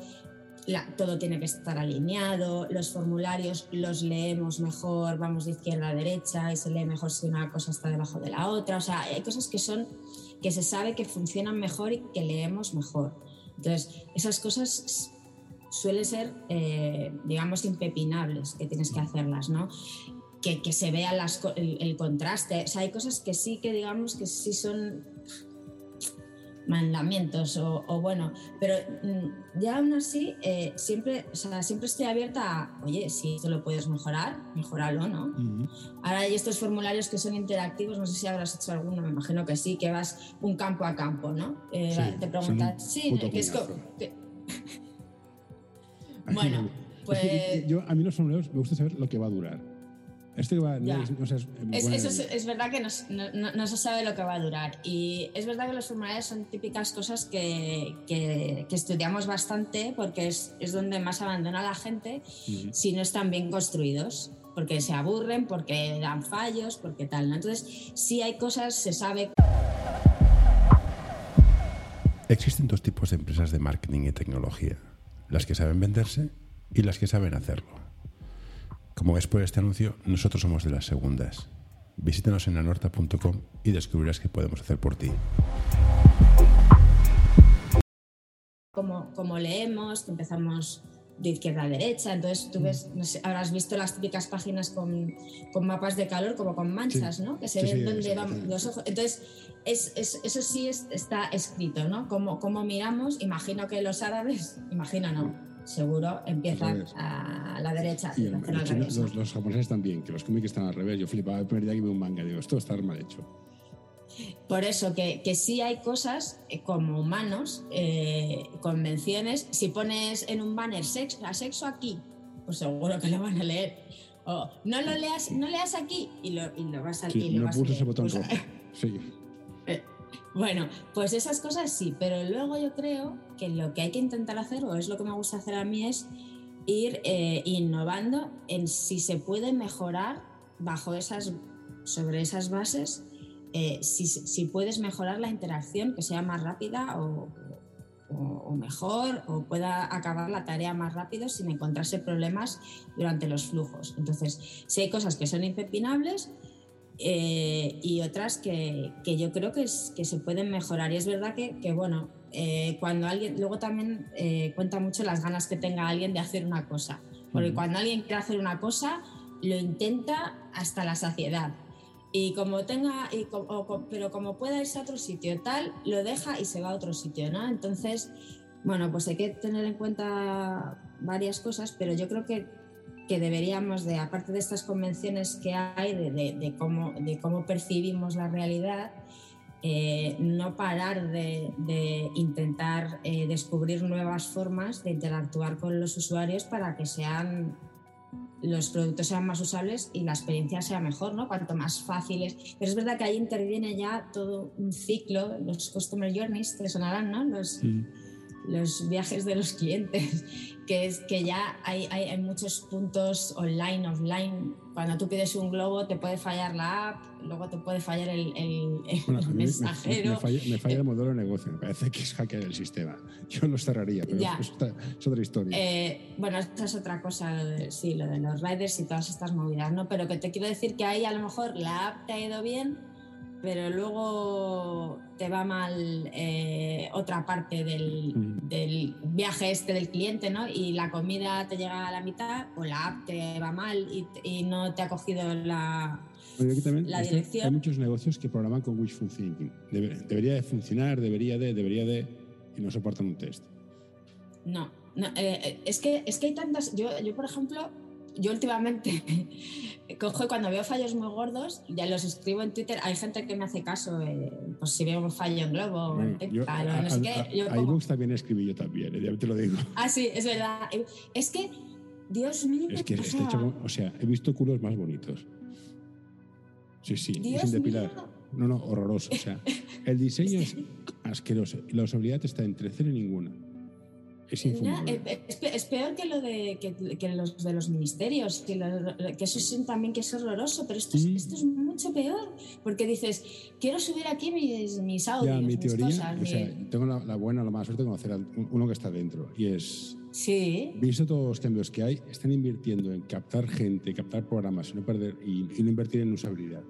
todo tiene que estar alineado, los formularios los leemos mejor, vamos de izquierda a derecha y se lee mejor si una cosa está debajo de la otra. O sea, hay cosas que son que se sabe que funcionan mejor y que leemos mejor. Entonces, esas cosas suelen ser, eh, digamos, impepinables, que tienes que hacerlas, ¿no? Que, que se vea las, el, el, contraste. O sea, hay cosas que sí que, digamos, que sí son mandamientos o, bueno, pero mm, ya aún así eh, siempre, o sea, siempre estoy abierta a, oye, si esto lo puedes mejorar, mejoralo, ¿no? Ahora hay estos formularios que son interactivos, no sé si habrás hecho alguno, me imagino que sí, que vas un campo a campo, ¿no? Eh, te preguntas, sí, que es bueno, pues... Yo, a mí los formularios me gusta saber lo que va a durar. Esto va, es, eso es, verdad que no, no, se sabe lo que va a durar. Y es verdad que los formularios son típicas cosas que, que, estudiamos bastante porque es, es, donde más abandona la gente si no están bien construidos. Porque se aburren, porque dan fallos, porque tal. ¿no? Entonces, si hay cosas, se sabe. Existen dos tipos de empresas de marketing y tecnología: las que saben venderse y las que saben hacerlo. Como ves por este anuncio, nosotros somos de las segundas. Visítanos en anorta.com y descubrirás qué podemos hacer por ti. Como, como leemos, empezamos de izquierda a derecha, entonces tú ves, no sé, habrás visto las típicas páginas con, con, mapas de calor como con manchas, ¿no? Que se ven donde van los ojos. Entonces, es, es, eso sí está escrito, ¿no? Como, como miramos, imagino que los árabes, imagino no, seguro empiezan a la derecha. Y los, japoneses también, que los cómics están al revés. Yo flipaba el primer día que vi un manga, digo, esto está mal hecho. Por eso, que, que sí hay cosas eh, como humanos, eh, convenciones. Si pones en un banner sexo, a sexo aquí, pues seguro que lo van a leer. O no lo leas, no leas aquí y lo, y lo vas a, sí, y lo ese botón pues, rojo. Sí. Eh, bueno, pues esas cosas sí, pero luego yo creo que lo que hay que intentar hacer, o es lo que me gusta hacer a mí, es ir eh, innovando en si se puede mejorar bajo esas, sobre esas bases, eh, si, puedes mejorar la interacción, que sea más rápida o, o, mejor, o pueda acabar la tarea más rápido sin encontrarse problemas durante los flujos. Entonces, si hay cosas que son impepinables, eh, y otras que, que, yo creo que, es, que se pueden mejorar. Y es verdad que, que bueno, eh, cuando alguien, luego también eh, cuenta mucho las ganas que tenga alguien de hacer una cosa. Porque cuando alguien quiere hacer una cosa, lo intenta hasta la saciedad. Y como tenga, y pero como pueda irse a otro sitio tal, lo deja y se va a otro sitio, ¿no? Entonces, bueno, pues hay que tener en cuenta varias cosas, pero yo creo que que deberíamos de, aparte de estas convenciones que hay de, cómo, de cómo percibimos la realidad, eh, no parar de, intentar eh, descubrir nuevas formas de interactuar con los usuarios para que sean los productos sean más usables y la experiencia sea mejor, ¿no? Cuanto más fáciles. Pero es verdad que ahí interviene ya todo un ciclo, los customer journeys, te sonarán, ¿no? Los, los viajes de los clientes, que es que ya hay, hay, muchos puntos online, offline. Cuando tú pides un globo te puede fallar la app, luego te puede fallar el, mensajero. Me, falla, el modelo de negocio, me parece que es hackear el sistema. Yo lo cerraría, pero es, otra, historia. Eh, bueno, esta es otra cosa, sí, lo de los riders y todas estas movidas, ¿no? Pero que te quiero decir que ahí a lo mejor la app te ha ido bien, pero luego te va mal eh, otra parte del, del, viaje este del cliente, ¿no? Y la comida te llega a la mitad o la app te va mal y, y no te ha cogido la, la dirección. Hay muchos negocios que programan con wishful thinking. debería de funcionar, debería de, debería de... y no soportan un test. No, no eh, eh, es, que, es que hay tantas... Yo, yo por ejemplo, yo últimamente cojo cuando veo fallos muy gordos, ya los escribo en Twitter. Hay gente que me hace caso, eh, pues si veo un fallo en Globo, en TikTok, no sé qué. Yo también escribí yo también, ya te lo digo. Ah, sí, es verdad. Es que, Dios mío. Es que está hecho, o sea, he visto culos más bonitos. Sí, sí, sin depilar. No, no, horroroso. O sea, el diseño es asqueroso. La usabilidad está entre cero y ninguna. Es es, es peor que lo de, que, que los de los ministerios, que, lo- que eso es también que es horroroso, pero esto es, Mm. esto es mucho peor, porque dices, quiero subir aquí mis, mis audios, Ya, mi mis teoría, cosas, o mi- sea, tengo la, la buena, la mala suerte de conocer a un- uno que está dentro. Y es, Sí, visto todos los cambios que hay, están invirtiendo en captar gente, captar programas y no, perder, y, y no invertir en usabilidad.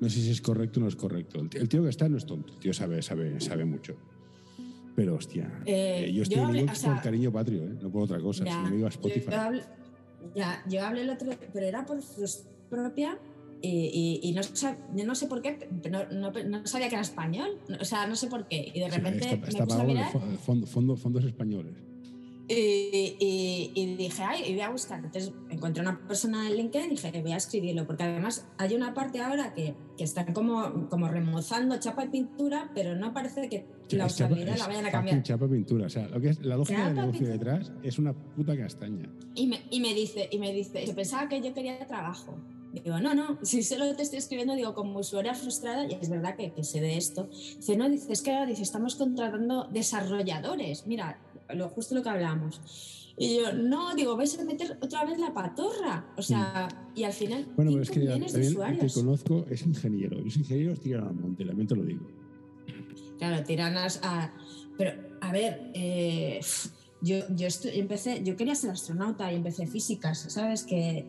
No sé si es correcto o no es correcto. El tío, el tío que está no es tonto, el tío sabe, sabe, sabe mucho. Pero hostia, Eh, eh, yo estoy yo en hablé- o sea, por cariño patrio, ¿eh? no por otra cosa. Ya, si no me iba a Spotify. yo hablé, ya, yo hablé el otro, pero era por propia y, y- y no, sab- yo no sé por qué, no, no, no sabía que era español, o sea, no sé por qué. Y de Sí, repente está, me está puse a mirar fo- fondo- fondo- fondos españoles. Y, y- y dije, ay, y voy a buscar. Entonces encontré una persona en LinkedIn y dije, voy a escribirlo, porque además hay una parte ahora que, que están como, como remozando chapa y pintura, pero no parece que la usabilidad la vayan a cambiar. chapa pintura. O sea, lo que es la lógica Chapa del negocio pintura. detrás es una puta castaña. Y me, y me dice, y me dice, yo pensaba que yo quería trabajo. Digo, no, no, si solo te estoy escribiendo, digo, como usuaria frustrada, y es verdad que, que sé de esto. Dice, no, dice, es que ahora dice, estamos contratando desarrolladores. Mira, lo, justo lo que hablamos. Y yo, no, digo, vais a meter otra vez la patorra. O sea, y al final, Mm. Bueno, pero es 5 que ya- también que conozco es ingeniero. Los ingenieros tiran al monte, también te lo digo. Claro, tiranas a. Pero, a ver, eh, yo, yo empecé, yo quería ser astronauta y empecé físicas, ¿sabes? Que,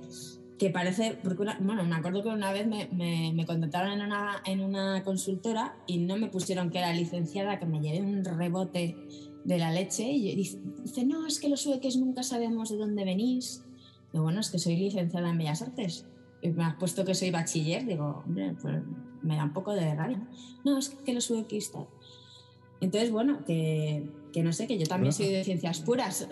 que parece. Porque bueno, me acuerdo que una vez me, me, me contrataron en una, en una consultora y no me pusieron que era licenciada, que me llevé un rebote de la leche. Y dice, dice, no, es que los sueques nunca sabemos de dónde venís. Y bueno, es que soy licenciada en Bellas Artes. Y me has puesto que soy bachiller, digo, hombre, pues me da un poco de rabia. No, es que los suequis tal. Entonces, bueno, que, que no sé, que yo también soy de ciencias puras.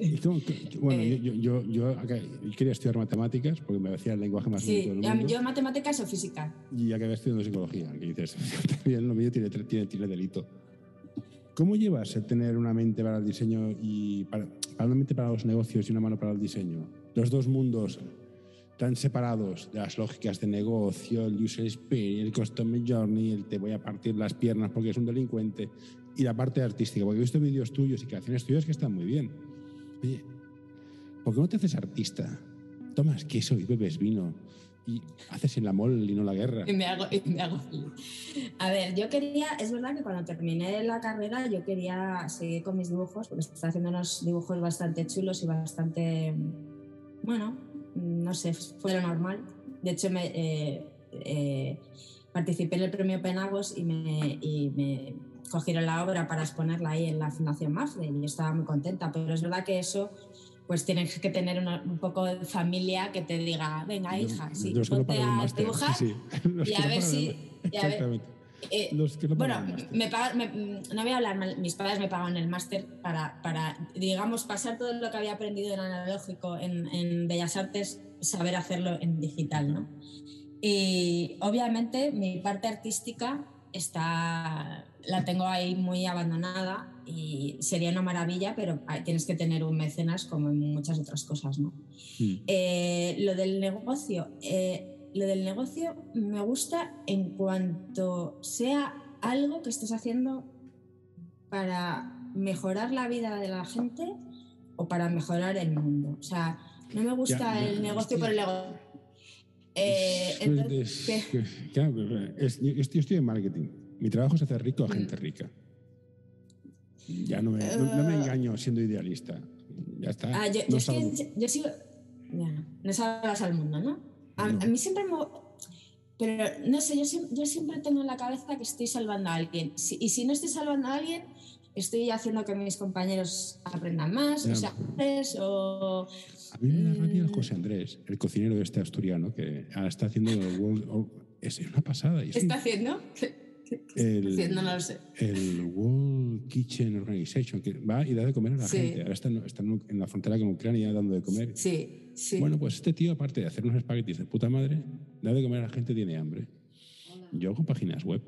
Y que- bueno, Eh. yo, yo, yo, yo quería estudiar matemáticas porque me parecía el lenguaje más sí, bonito del yo, mundo. yo matemáticas o física. Y acabé estudiando psicología, que dices, también lo mío tiene, tiene, tiene delito. ¿Cómo llevas el tener una mente para el diseño y para, para una mente para los negocios y una mano para el diseño? Los dos mundos tan separados de las lógicas de negocio, el user experience, el customer journey, el te voy a partir las piernas porque es un delincuente, y la parte artística, porque he visto vídeos tuyos y creaciones tuyas que están muy bien. Oye, ¿por qué no te haces artista? Tomas queso y bebes vino y haces el amor y no la guerra. Y me hago, y me hago. A ver, yo quería, es verdad que cuando terminé la carrera yo quería seguir con mis dibujos, porque estaba haciendo unos dibujos bastante chulos y bastante, bueno, no sé, fue lo normal. De hecho, me, eh, eh, participé en el premio Penagos y me, y me cogieron la obra para exponerla ahí en la Fundación Mafre y yo estaba muy contenta, pero es verdad que eso pues tienes que tener una- un poco de familia que te diga, venga hija, sí, ponte a máster, dibujar sí, sí. Y a ver si... eh, Los que no bueno, me- no voy a hablar mal, mis padres me pagaron el máster para, para, digamos, pasar todo lo que había aprendido en analógico en, en Bellas Artes, saber hacerlo en digital, ¿no? Y obviamente mi parte artística está, la tengo ahí muy abandonada y sería una maravilla, pero tienes que tener un mecenas como en muchas otras cosas, ¿no? Mm. Eh, lo del negocio, eh, lo del negocio me gusta en cuanto sea algo que estés haciendo para mejorar la vida de la gente o para mejorar el mundo. O sea, no me gusta Ya, el negocio por el negocio. Eh, Es- entonces, yo estoy en marketing. Mi trabajo es hacer rico a Mm. gente rica. Ya no me, no, no me Eh. engaño siendo idealista. Ya está. Ah, yo, No yo es que salgo- yo sigo. Ya, no salgas al mundo, ¿no? A, a mí siempre me. Pero no sé, yo, yo siempre tengo en la cabeza que estoy salvando a alguien. Si- y si no estoy salvando a alguien, estoy haciendo que mis compañeros aprendan más, Ya. o sea, o. A mí me da rabia el Mm. José Andrés, el cocinero de este asturiano, que ahora está haciendo el World. es una pasada. y es ¿Qué está un- haciendo? ¿Qué, qué- qué El-? No lo sé. el World Kitchen Organization, que va y da de comer a la Sí. gente. Ahora está, en- la frontera con Ucrania dando de comer. Sí, sí. Bueno, pues este tío, aparte de hacer unos espaguetis de puta madre, da de comer a la gente tiene hambre. Yo hago páginas web.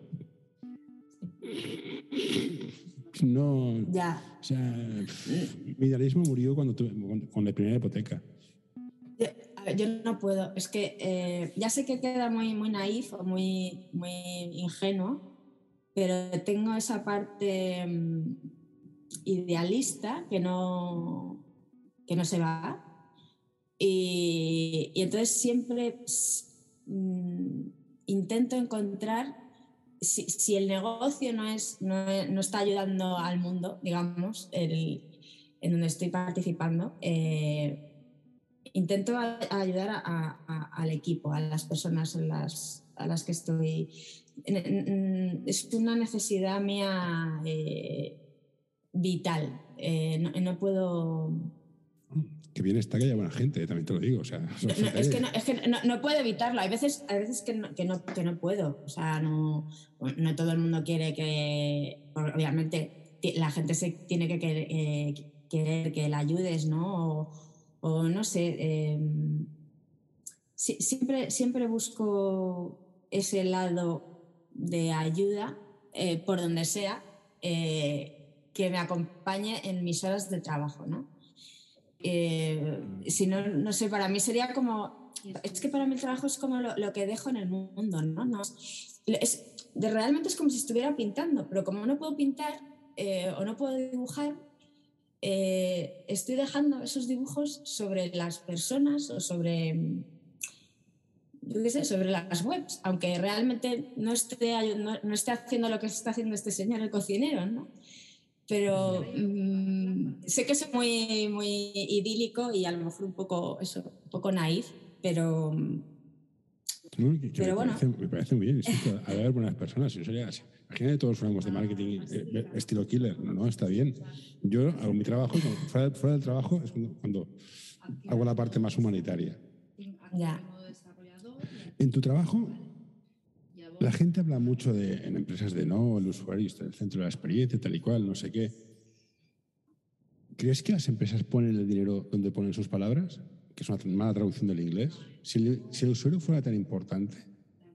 No. ya. O sea, mi idealismo murió cuando tuve, con, con la primera hipoteca. Yo, a ver, yo no puedo. Es que eh, ya sé que queda muy, muy naif o muy, muy ingenuo, pero tengo esa parte. mm, idealista que no, que no se va. Y, entonces siempre mm, intento encontrar si, el negocio no, es, no, está ayudando al mundo, digamos, el, en donde estoy participando, eh, intento ayudar al equipo, a las personas las, a las que estoy. Es una necesidad mía eh, vital. Eh, no, puedo. Que bien está que haya buena gente, también te lo digo. O sea, es que, no, es que no, puedo evitarlo. Hay veces, hay veces que, no, que, no, que no puedo. O sea, no, no todo el mundo quiere que. Obviamente, la gente se tiene que querer, eh, querer que la ayudes, ¿no? O, no sé. Em, siempre, siempre busco ese lado de ayuda, eh, por donde sea, eh, que me acompañe en mis horas de trabajo, ¿no? Eh, si no, no sé, para mí sería como, es que para mí el trabajo es como lo, que dejo en el mundo, ¿no? no es, de, realmente es como si estuviera pintando, pero como no puedo pintar o no puedo dibujar, estoy dejando esos dibujos sobre las personas o sobre yo qué sé, sobre las webs, aunque realmente no esté, no, esté haciendo lo que está haciendo este señor, el cocinero, ¿no? Pero mm, sé que es muy, muy idílico y a lo mejor un poco, eso, un poco naif, pero... pero bueno. me parece muy bien, insisto, a ver buenas personas, si sería. Imagínate todos fuéramos de marketing eh, estilo killer, no, no, está bien. Yo hago mi trabajo, fuera, fuera del trabajo es cuando, cuando hago la parte más humanitaria. Ya. En tu trabajo, la gente habla mucho de, en empresas de no, el usuario está en el centro de la experiencia, tal y cual, no sé qué. ¿Crees que las empresas ponen el dinero donde ponen sus palabras? Que es una mala traducción del inglés. Si el, si el usuario fuera tan importante,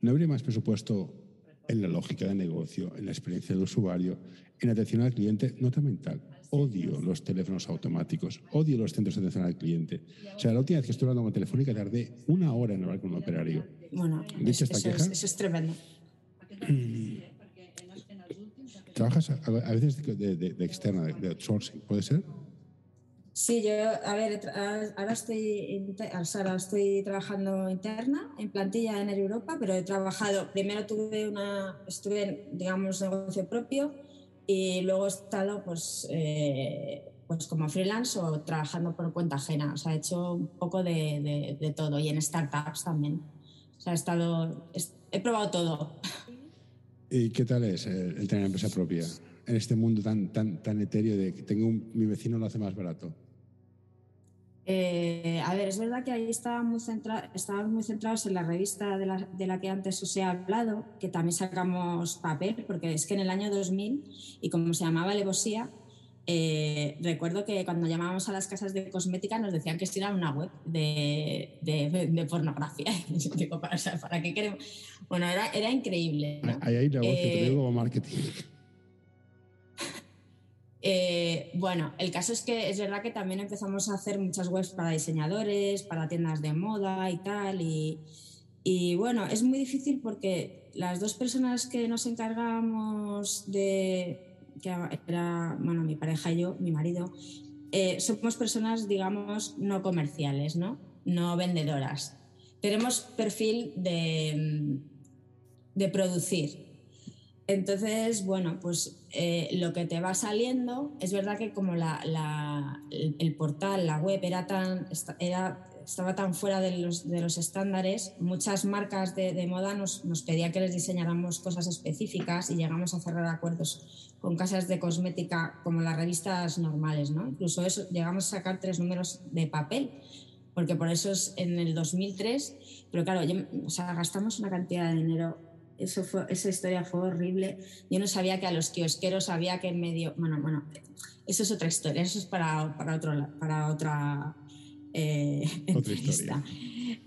¿no habría más presupuesto en la lógica de negocio, en la experiencia del usuario, en atención al cliente, nota mental? Odio los teléfonos automáticos, odio los centros de atención al cliente. O sea, la última vez que estuve hablando con Telefónica tardé una hora en hablar con un operario. Bueno, eso, es, tremendo. ¿Trabajas a, veces de, externa, de, outsourcing? ¿Puede ser? Sí, yo, a ver, ahora estoy, ahora estoy trabajando interna en plantilla en Europa, pero he trabajado, primero tuve una, estuve en, digamos, negocio propio y luego he estado pues, eh, pues como freelance o trabajando por cuenta ajena. O sea, he hecho un poco de, de, todo y en startups también. Sea, he estado, he probado todo. ¿Y qué tal es el, tener empresa propia en este mundo tan, tan, tan etéreo de que tengo mi vecino lo hace más barato? Eh, a ver, es verdad que ahí estábamos muy, muy centrados en la revista de la, de la, que antes os he hablado, que también sacamos papel, porque es que en el año 2000, y como se llamaba Levosía, eh, recuerdo que cuando llamábamos a las casas de cosmética nos decían que esto era una web de, de, de pornografía. Digo, ¿para, ¿para, qué queremos? Bueno, era, era increíble. Ahí hay negocio, eh, te marketing. Eh, bueno, el caso es que es verdad que también empezamos a hacer muchas webs para diseñadores, para tiendas de moda y tal. Y, bueno, es muy difícil porque las dos personas que nos encargamos de, que era, bueno, mi pareja y yo, mi marido, eh, somos personas, digamos, no comerciales, ¿no? No vendedoras. Tenemos perfil de, de producir, entonces, bueno, pues eh, lo que te va saliendo, es verdad que como la, el, portal, la web era tan, era, estaba tan fuera de los, de los estándares, muchas marcas de, moda nos, nos, pedían que les diseñáramos cosas específicas y llegamos a cerrar acuerdos con casas de cosmética como las revistas normales, ¿no? Incluso eso, llegamos a sacar tres números de papel, porque por eso es en el 2003, pero claro, o sea, gastamos una cantidad de dinero eso fue, esa historia fue horrible. Yo no sabía que a los kiosqueros había que en medio. Bueno, bueno, eso es otra historia, eso es para, para, otro, para otra, eh, otra historia.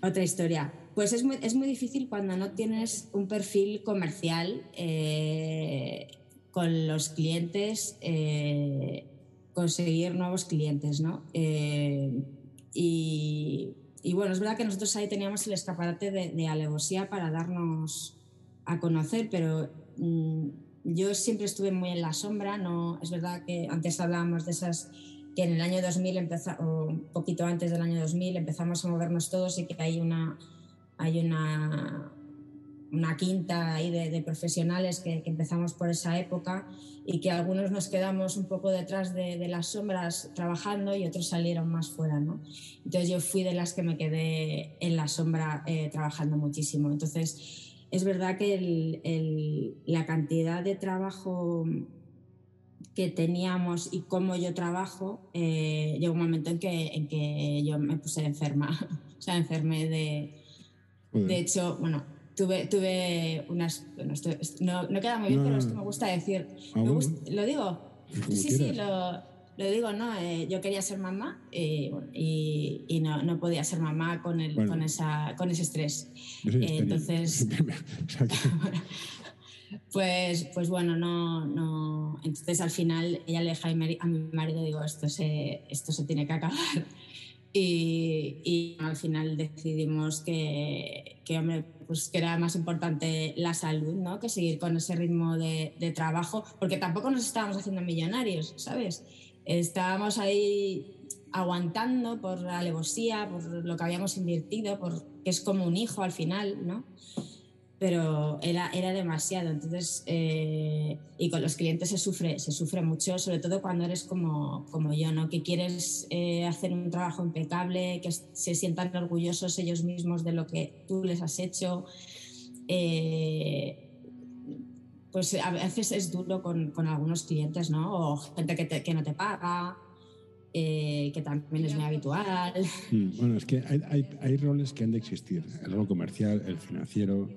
Otra historia. Pues es muy, es muy difícil cuando no tienes un perfil comercial eh, con los clientes, eh, conseguir nuevos clientes, ¿no? Y, y, bueno, es verdad que nosotros ahí teníamos el escaparate de, de alevosía para darnos a conocer, pero mm, yo siempre estuve muy en la sombra, no, es verdad que antes hablábamos de esas que en el año 2000 empezó, o un poquito antes del año 2000 empezamos a movernos todos y que hay una, hay una, una quinta ahí de, profesionales que, empezamos por esa época y que algunos nos quedamos un poco detrás de, las sombras trabajando y otros salieron más fuera, ¿no? Entonces yo fui de las que me quedé en la sombra eh, trabajando muchísimo. Entonces es verdad que la cantidad de trabajo que teníamos y cómo yo trabajo, eh, llegó un momento en que, en que yo me puse enferma, o sea, enfermé de... De hecho, bueno, tuve, tuve unas... no, no, queda muy bien, pero es que me gusta decir... Ah, ¿Lo digo? sí, sí, lo, lo, digo, ¿no? Eh, yo quería ser mamá y, y, no, no, podía ser mamá con, el, con, esa, con ese estrés. Eh, entonces... pues, pues bueno, no, no. Entonces al final ella le deja a mi marido, digo, esto se, esto se tiene que acabar. Y, y al final decidimos que, que, hombre, pues que era más importante la salud, ¿no? Que seguir con ese ritmo de, trabajo, porque tampoco nos estábamos haciendo millonarios, ¿sabes? Estábamos ahí aguantando por la alevosía, por lo que habíamos invertido, porque es como un hijo al final, ¿no? Pero era, era demasiado. Entonces, eh, y con los clientes se sufre, se sufre mucho, sobre todo cuando eres como, como yo, ¿no? que quieres eh, hacer un trabajo impecable, que se sientan orgullosos ellos mismos de lo que tú les has hecho. Eh, pues a veces es duro con, con, algunos clientes, ¿no? O gente que, que no te paga. que también es muy habitual. Mm, bueno, es que hay, hay, hay roles que han de existir, el rol comercial, el financiero,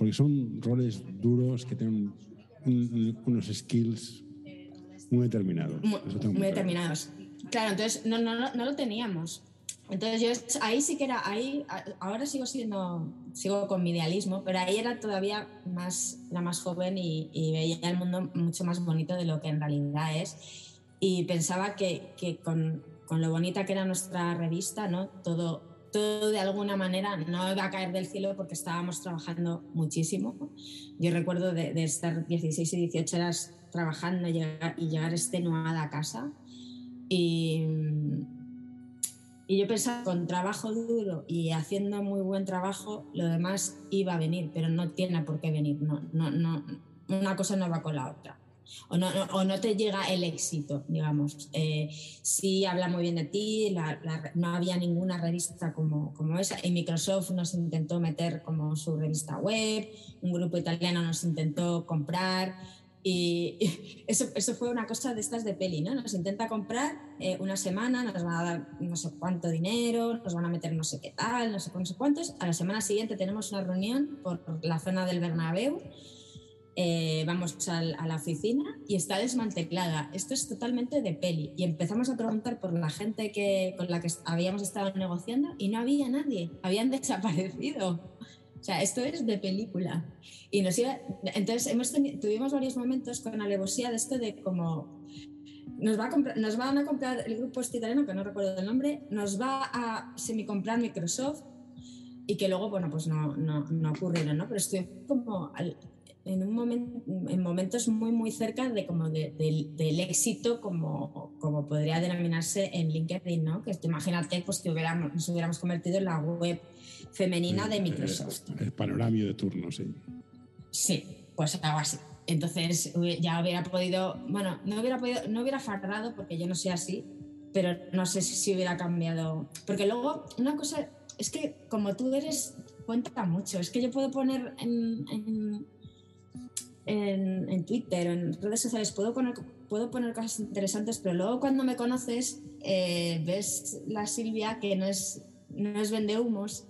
porque son roles duros que tienen unos skills muy determinados. Muy, determinados. Claro, entonces no, no, no, lo teníamos. Entonces yo ahí sí que era, ahí, ahora sigo siendo, sigo con mi idealismo, pero ahí era todavía más, la más joven y, y, veía el mundo mucho más bonito de lo que en realidad es. Y pensaba que, que con, con, lo bonita que era nuestra revista, ¿no? Todo, todo de alguna manera no iba a caer del cielo porque estábamos trabajando muchísimo. Yo recuerdo de, estar 16 y 18 horas trabajando y llegar, y llegar extenuada a casa. Y, y yo pensaba, con trabajo duro y haciendo muy buen trabajo, lo demás iba a venir, pero no tiene por qué venir. No, no, no, una cosa no va con la otra o no, o no te llega el éxito, digamos. Eh, sí habla muy bien de ti, no había ninguna revista como, como esa. Y Microsoft nos intentó meter como su revista web, un grupo italiano nos intentó comprar. Y eso, eso fue una cosa de estas de peli, ¿no? Nos intenta comprar eh, una semana, nos van a dar no sé cuánto dinero, nos van a meter no sé qué tal, no sé, no sé cuántos. A la semana siguiente tenemos una reunión por la zona del Bernabéu eh, vamos a la oficina y está desmantelada. Esto es totalmente de peli. Y empezamos a preguntar por la gente que, con la que habíamos estado negociando y no había nadie, habían desaparecido. O sea, esto es de película. Y entonces hemos tuvimos varios momentos con alevosía de esto de como nos, va a comprar, van a comprar el grupo este italiano, que no recuerdo el nombre, nos va a semi-comprar Microsoft y que luego, bueno, pues no, no, no ocurrieron, ¿no? Pero estoy como en, un momento, en momentos muy, muy cerca de como del éxito, como, como podría denominarse en LinkedIn, ¿no? Que imagínate pues, que hubiéramos, nos hubiéramos convertido en la web femenina de Microsoft. El, panorama de turno, sí. Sí, pues algo así. Entonces ya hubiera podido, bueno, no hubiera podido, no hubiera fardado porque yo no soy así, pero no sé si, si hubiera cambiado. Porque luego, una cosa es que como tú eres, cuenta mucho. Es que yo puedo poner en en, Twitter o en redes sociales puedo poner, puedo poner cosas interesantes, pero luego cuando me conoces eh, ves la Silvia que no es, no es vende humos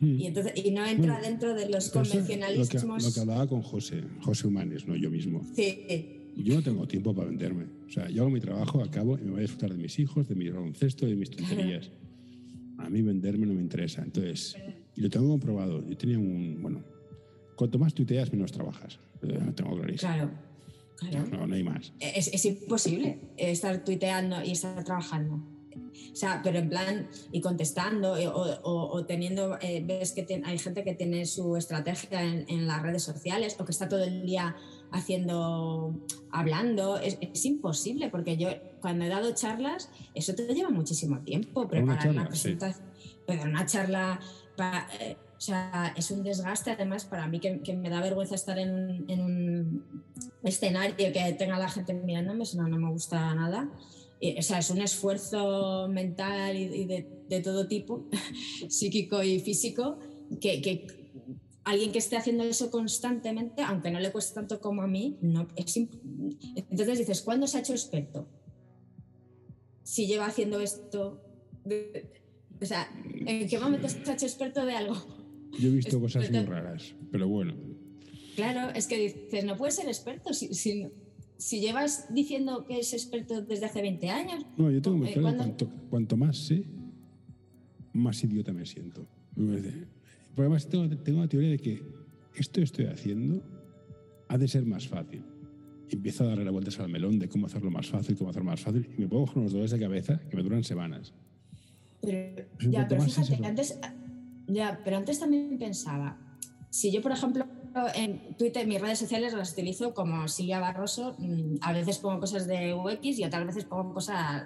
hmm. y, entonces, y no entra dentro de los convencionalismos. Lo que, hablaba con José, José Humanes, no yo mismo. Sí. Yo no tengo tiempo para venderme. O sea, yo hago mi trabajo, acabo y me voy a disfrutar de mis hijos, de mi baloncesto, de mis tonterías. A mí venderme no me interesa. Entonces, y lo tengo comprobado. Yo tenía un, bueno, cuanto más tuiteas, menos trabajas. Eh, tengo clarísimo. Claro. Claro. No, no hay más. Es, es, imposible estar tuiteando y estar trabajando. O sea, pero en plan, y contestando, o, o, teniendo, eh, ves que hay gente que tiene su estrategia en, en, las redes sociales, o que está todo el día haciendo, hablando, es, imposible, porque yo cuando he dado charlas, eso te lleva muchísimo tiempo, preparar una, presentación, pero una charla... Eh, o sea, es un desgaste además para mí que, me da vergüenza estar en un, escenario que tenga la gente mirándome, eso no, no me gusta nada. o sea, es un esfuerzo mental y, de, todo tipo, psíquico y físico, que, que, alguien que esté haciendo eso constantemente, aunque no le cueste tanto como a mí, no, es entonces dices, ¿cuándo se ha hecho experto? Si lleva haciendo esto, o sea, ¿en qué momento se ha hecho experto de algo? Yo he visto cosas muy raras, pero bueno. Claro, es que dices, no puedes ser experto si, si, llevas diciendo que es experto desde hace 20 años. No, yo tengo muy claro, cuanto, cuanto, más sé, más idiota me siento. Porque además tengo, tengo la teoría de que esto que estoy haciendo ha de ser más fácil. empiezo a darle vueltas al melón de cómo hacerlo más fácil, cómo hacerlo más fácil, y me pongo con unos dolores de cabeza que me duran semanas. Pero, ya, pero fíjate, antes, ya, pero antes también pensaba, si yo, por ejemplo, en Twitter, mis redes sociales las utilizo como Silvia Barroso, mm, a veces pongo cosas de UX y otras veces pongo cosas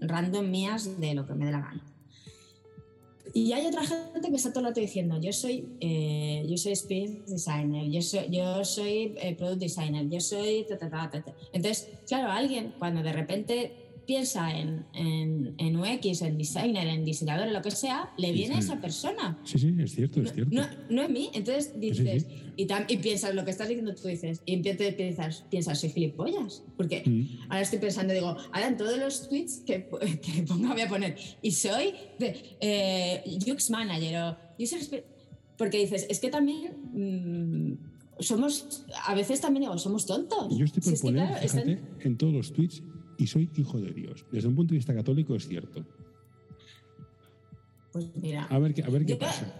random mías de lo que me dé la gana. Y hay otra gente que está todo el rato diciendo, yo soy, eh, yo soy experience designer, yo soy, yo soy eh, product designer, yo soy... Entonces, claro, alguien cuando de repente piensa en, en, en, UX, en designer, en diseñador, en lo que sea, le viene a esa persona. Sí, sí, es cierto, es cierto. No, no es mí. Entonces dices, Y, y, piensas lo que estás diciendo, tú dices, y piensas, piensas, soy gilipollas. Porque mm. ahora estoy pensando, digo, ahora en todos los tweets que, que ponga voy a poner, y soy de, eh, UX manager o user porque dices, es que también. Mm, somos, a veces también digo, somos tontos. Yo estoy por poner, fíjate, en todos los tweets y soy hijo de Dios. Desde un punto de vista católico es cierto. Pues mira. A ver, a ver qué pasa.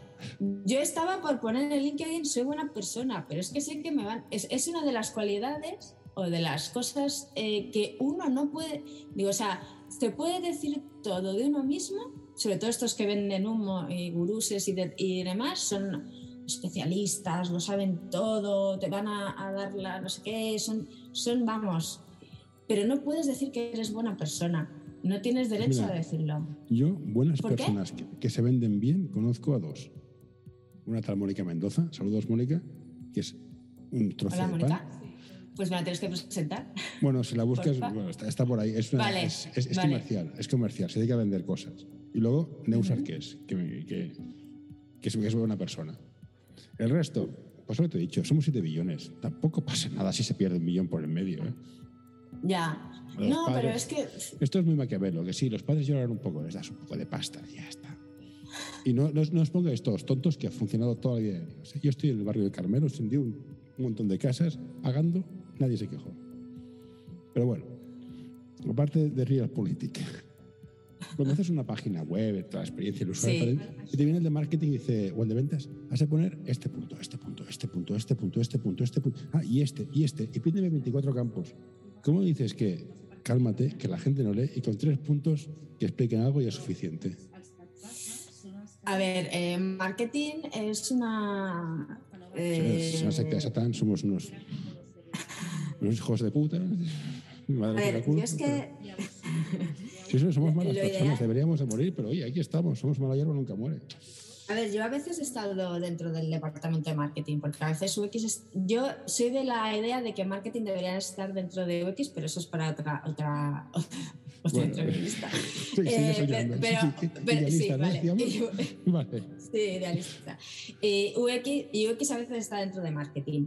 Yo estaba por poner en LinkedIn soy buena persona, pero es que sé que me van. Es, una de las cualidades o de las cosas eh, que uno no puede. Digo, o sea, se puede decir todo de uno mismo, sobre todo estos que venden humo y guruses y, y demás, son especialistas, lo saben todo, te van a, a dar la no sé qué, son, son, vamos, pero no puedes decir que eres buena persona. No tienes derecho a decirlo. Yo, buenas personas que, se venden bien, conozco a dos. Una tal Mónica Mendoza, saludos Mónica, que es un trozo Hola, de Mónica. Pues me la tienes que presentar. Bueno, si la buscas, bueno, está, por ahí. Es, es, comercial, es comercial, se dedica a vender cosas. Y luego que es, que, que, que, es, buena persona. El resto, pues lo que te he dicho, somos 7 billones. Tampoco pasa nada si se pierde un millón por el medio. ¿eh? Ya. no, pero es que. Esto es muy maquiavelo, que sí, los padres lloran un poco, les das un poco de pasta y ya está. Y no, no, no os pongáis todos tontos que ha funcionado toda la vida. yo estoy en el barrio de Carmelo, sentí un, un montón de casas pagando, nadie se quejó. Pero bueno, aparte de Real Política. Cuando haces una página web, toda la experiencia del usuario, y te viene el de marketing y dice, o el de ventas, vas a poner este punto, este punto, este punto, este punto, este punto, este punto, ah, y este, y este, y pídeme 24 campos. ¿Cómo dices que cálmate, que la gente no lee y con tres puntos que expliquen algo ya es suficiente? A ver, eh, marketing es una. Eh... Es una secta Satán, somos unos, unos hijos de puta. Madre a ver, yo es que. Sí, somos malas personas, deberíamos de morir, pero oye, aquí estamos, somos mala hierba, nunca muere. A ver, yo a veces he estado dentro del departamento de marketing, porque a veces UX, es, yo soy de la idea de que marketing debería estar dentro de UX, pero eso es para otra, otra, otra entrevista. Sí, eh, pero, pero sí, vale. vale. Sí, idealista. Y UX, UX, a veces está dentro de marketing.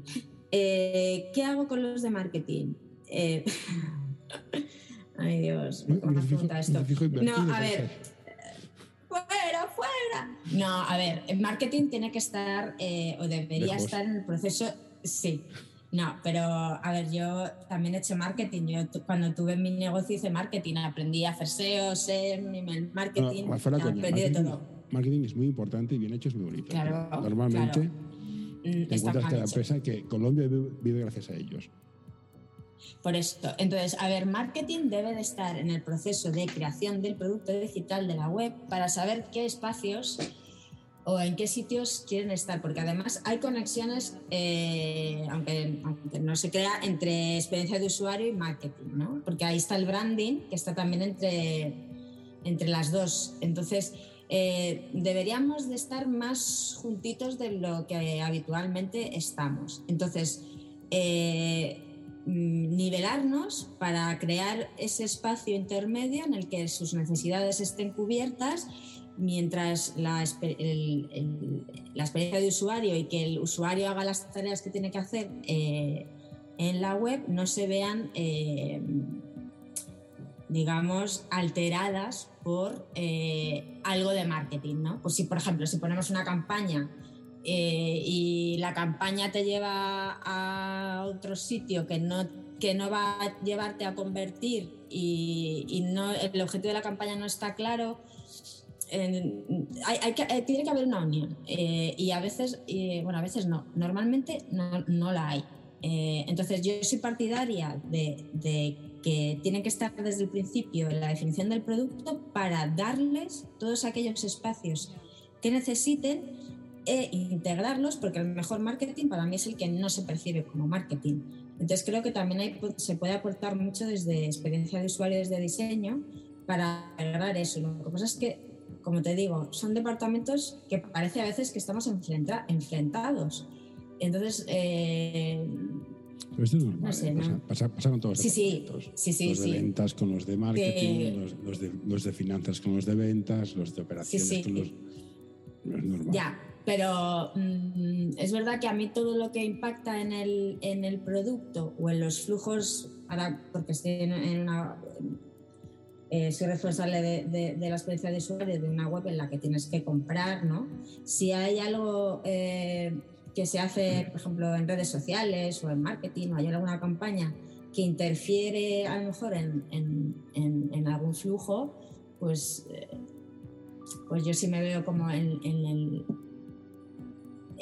Eh, ¿Qué hago con los de marketing? Eh, ay Dios, ¿cómo me pregunta esto? No, a ver fuera, fuera. No, a ver, el marketing tiene que estar eh, o debería estar en el proceso, sí. No, pero a ver, yo también he hecho marketing. Yo cuando tuve mi negocio hice marketing, aprendí a hacer SEO, SEM, email marketing, aprendí de todo. Marketing es muy importante y bien hecho es muy bonito. Claro, Normalmente mm, te encuentras que la empresa que Colombia vive gracias a ellos. Por esto, entonces, a ver, marketing debe de estar en el proceso de creación del producto digital de la web para saber qué espacios o en qué sitios quieren estar, porque además hay conexiones, eh, aunque, no se crea, entre experiencia de usuario y marketing, ¿no? Porque ahí está el branding, que está también entre, entre las dos. Entonces, eh, deberíamos de estar más juntitos de lo que habitualmente estamos. Entonces, eh, nivelarnos para crear ese espacio intermedio en el que sus necesidades estén cubiertas mientras la, experiencia de usuario y que el usuario haga las tareas que tiene que hacer eh, en la web no se vean, eh, digamos, alteradas por eh, algo de marketing, ¿no? Pues si, por ejemplo, si ponemos una campaña y la campaña te lleva a otro sitio que no, que no va a llevarte a convertir y, no, el objetivo de la campaña no está claro, hay, eh, tiene que haber una unión eh, y a veces, bueno, a veces no, normalmente no, no la hay. Eh, entonces yo soy partidaria de, de, que tienen que estar desde el principio en la definición del producto para darles todos aquellos espacios que necesiten e integrarlos, porque el mejor marketing para mí es el que no se percibe como marketing. Entonces creo que también se puede aportar mucho desde experiencia de usuario, desde diseño, para lograr eso. Lo que pasa es que como te digo, son departamentos que parece a veces que estamos enfrentados. Entonces, eh, pero esto es normal, ¿eh? pasa, con todos los sí, sí, sí, los de ventas con los de marketing, los, de, los, de, finanzas con los de ventas, los de operaciones con los... No es normal. Ya, pero mm, es verdad que a mí todo lo que impacta en el, en el producto o en los flujos, ahora porque estoy en una eh, soy responsable de, la experiencia de usuario de una web en la que tienes que comprar, ¿no? Si hay algo eh, que se hace, por ejemplo, en redes sociales o en marketing o hay alguna campaña que interfiere a lo mejor en, algún flujo, pues, eh, pues yo sí me veo como en, el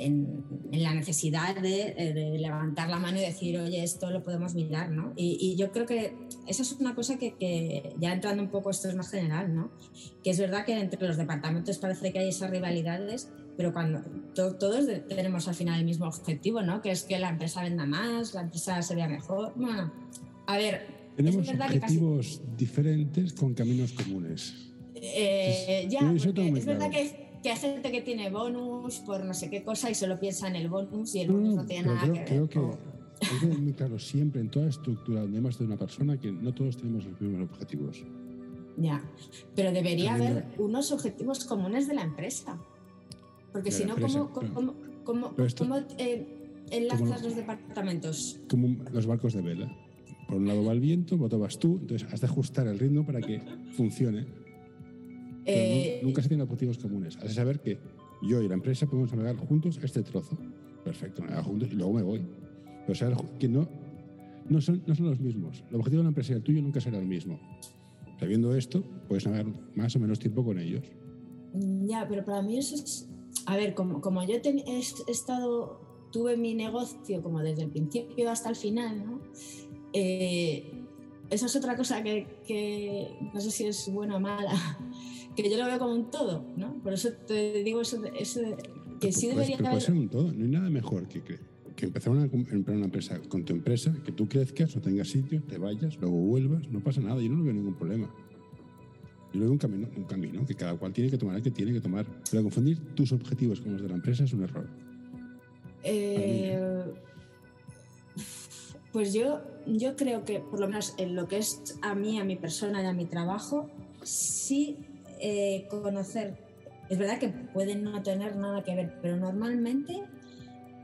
en, la necesidad eh, de, levantar la mano y decir, oye, esto lo podemos mirar, ¿no? Y, yo creo que esa es una cosa que, ya entrando un poco, esto es más general, ¿no? Que es verdad que entre los departamentos parece que hay esas rivalidades, pero cuando todos tenemos al final el mismo objetivo, ¿no? Que es que la empresa venda más, la empresa se vea mejor. Bueno, a ver... Tenemos objetivos diferentes con caminos comunes. Eh, ya, es verdad que que hay gente que tiene bonus por no sé qué cosa y solo piensa en el bonus y el bonus no, tiene nada que creo ver. Que es muy claro siempre en toda estructura donde hay más de una persona que no todos tenemos los mismos objetivos. Ya, pero debería haber unos objetivos comunes de la empresa. Porque si no, ¿cómo, cómo, cómo, cómo eh, enlazas los departamentos? Como los barcos de vela. Por un lado va el viento, por otro vas tú, entonces has de ajustar el ritmo para que funcione. Eh, nunca se tienen objetivos comunes. Has de saber que yo y la empresa podemos navegar juntos este trozo. Perfecto, juntos y luego me voy. Pero saber que no, no, son, no son los mismos. El objetivo de la empresa y el tuyo nunca será el mismo. Sabiendo esto, puedes navegar más o menos tiempo con ellos. Ya, pero para mí eso es... A ver, como, como yo he estado, tuve mi negocio como desde el principio hasta el final, ¿no? Eh, esa es otra cosa que, que, no sé si es buena o mala, que yo lo veo como un todo, ¿no? Por eso te digo eso, eso que sí debería pero puede ser un todo, no hay nada mejor que, que empezar una, una empresa con tu empresa, que tú crezcas, no tengas sitio, te vayas, luego vuelvas, no pasa nada, yo no veo ningún problema. Yo veo un camino, un camino que cada cual tiene que tomar el que tiene que tomar. Pero confundir tus objetivos con los de la empresa es un error. Eh, pues yo, yo creo que, por lo menos en lo que es a mí, a mi persona y a mi trabajo, sí eh, conocer, es verdad que pueden no tener nada que ver, pero normalmente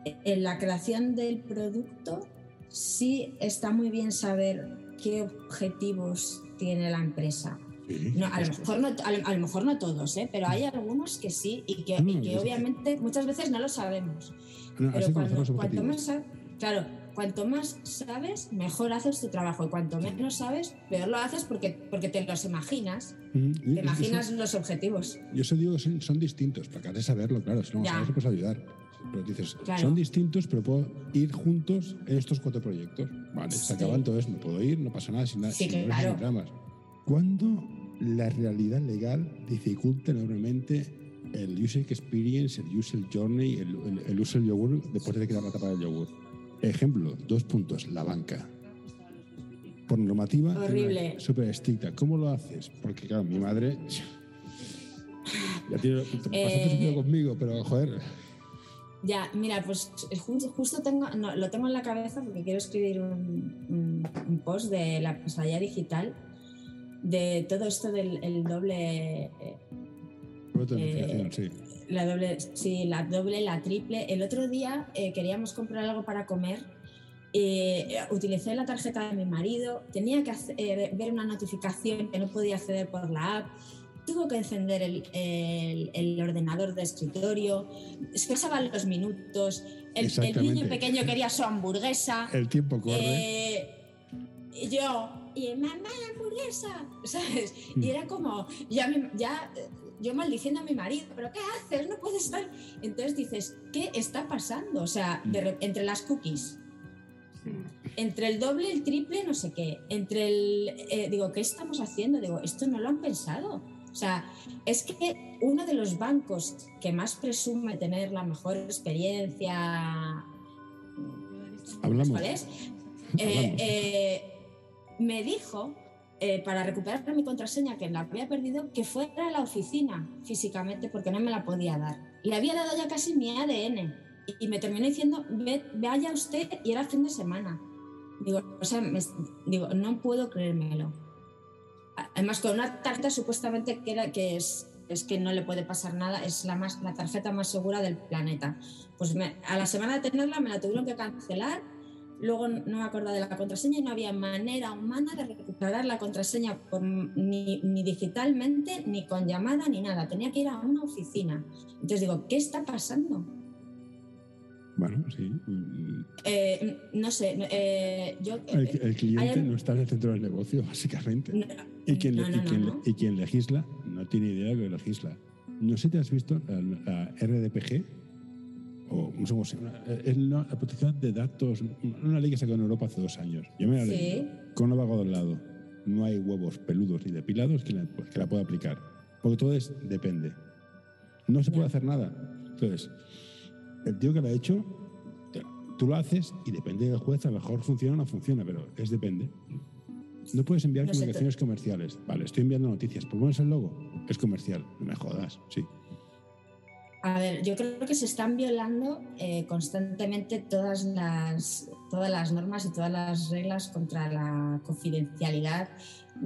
eh, en la creación del producto sí está muy bien saber qué objetivos tiene la empresa. a, lo mejor no, a, lo mejor no todos, ¿eh? pero hay algunos que sí y que, obviamente muchas veces no lo sabemos. pero cuando, cuanto más, claro, cuanto más sabes, mejor haces tu trabajo. Y cuanto menos sabes, peor lo haces porque, porque te los imaginas. Te imaginas los objetivos. Yo eso digo, son, son distintos, para que de saberlo, claro. Si no sabes, puedes ayudar. Pero dices, son distintos, pero puedo ir juntos en estos cuatro proyectos. Vale, se acaban todos, me puedo ir, no pasa nada, sin, nada, sin, dramas. ¿Cuándo la realidad legal dificulta enormemente el user experience, el user journey, el, el, el user yogur después de crear la tapa del yogur. Ejemplo, dos puntos, la banca. Por normativa, Horrible. súper estricta. ¿Cómo lo haces? Porque, claro, mi madre ya tiene bastante Eh. conmigo, pero joder, Ya, mira, pues justo, justo tengo, no, lo tengo en la cabeza porque quiero escribir un, un- un post de la pesadilla digital, de todo esto del el doble, eh, sí. la doble, sí, la doble, la triple. El otro día eh, queríamos comprar algo para comer. eh, utilicé la tarjeta de mi marido, tenía que hacer- eh, ver una notificación que no podía acceder por la app, tuvo que encender el, el- el ordenador de escritorio, se pasaban los minutos, el, niño pequeño quería su hamburguesa, El tiempo corre. yo, y mamá, hamburguesa, ¿sabes? Mm. Y era como, ya, ya yo maldiciendo a mi marido, ¿pero qué haces? No puedes estar. Entonces dices, ¿qué está pasando? O sea, de re- entre las cookies, entre el doble, el triple, no sé qué, entre el. eh, digo, ¿qué estamos haciendo? Digo, esto no lo han pensado. O sea, es que uno de los bancos que más presume tener la mejor experiencia. Hablamos. ¿Cuál es? Eh, eh, me dijo, eh, para recuperar mi contraseña que la había perdido, que fuera a la oficina físicamente porque no me la podía dar. Le había dado ya casi mi ADN y, me terminó diciendo, "Ve- vaya usted y era fin de semana. Digo, o sea, me- digo, no puedo creérmelo. Además, con una tarjeta supuestamente que, era, que es, es que no le puede pasar nada, es la, más, la tarjeta más segura del planeta. Pues a la semana de tenerla me la tuvieron que cancelar, luego no me acordaba de la contraseña y no había manera humana de recuperar la contraseña por- ni, ni digitalmente, ni con llamada, ni nada. Tenía que ir a una oficina. Entonces digo, ¿qué está pasando? Bueno, sí. Eh, no sé, eh, yo... El, el cliente hay- no está en el centro del negocio, básicamente. no, Y quien, no, le- no, y, quien, no, no. y quien legisla no tiene idea de que legisla. No sé si te has visto la, la RDPG, o no sé cómo se llama, eh, es la, la protección de datos, una ley que sacó en Europa hace dos años. Yo me la Sí. leí con un vago del lado. No hay huevos peludos ni depilados que la, que la pueda aplicar. Porque todo es depende. No se puede hacer nada. Entonces, el tío que lo ha hecho, tú lo haces y depende del juez, a lo mejor funciona o no funciona, pero es depende. No puedes enviar No comunicaciones comerciales. Vale, estoy enviando noticias. ¿Por pones el logo? Es comercial. No me jodas, sí. A ver, yo creo que se están violando eh, constantemente todas las, todas las normas y todas las reglas contra la confidencialidad.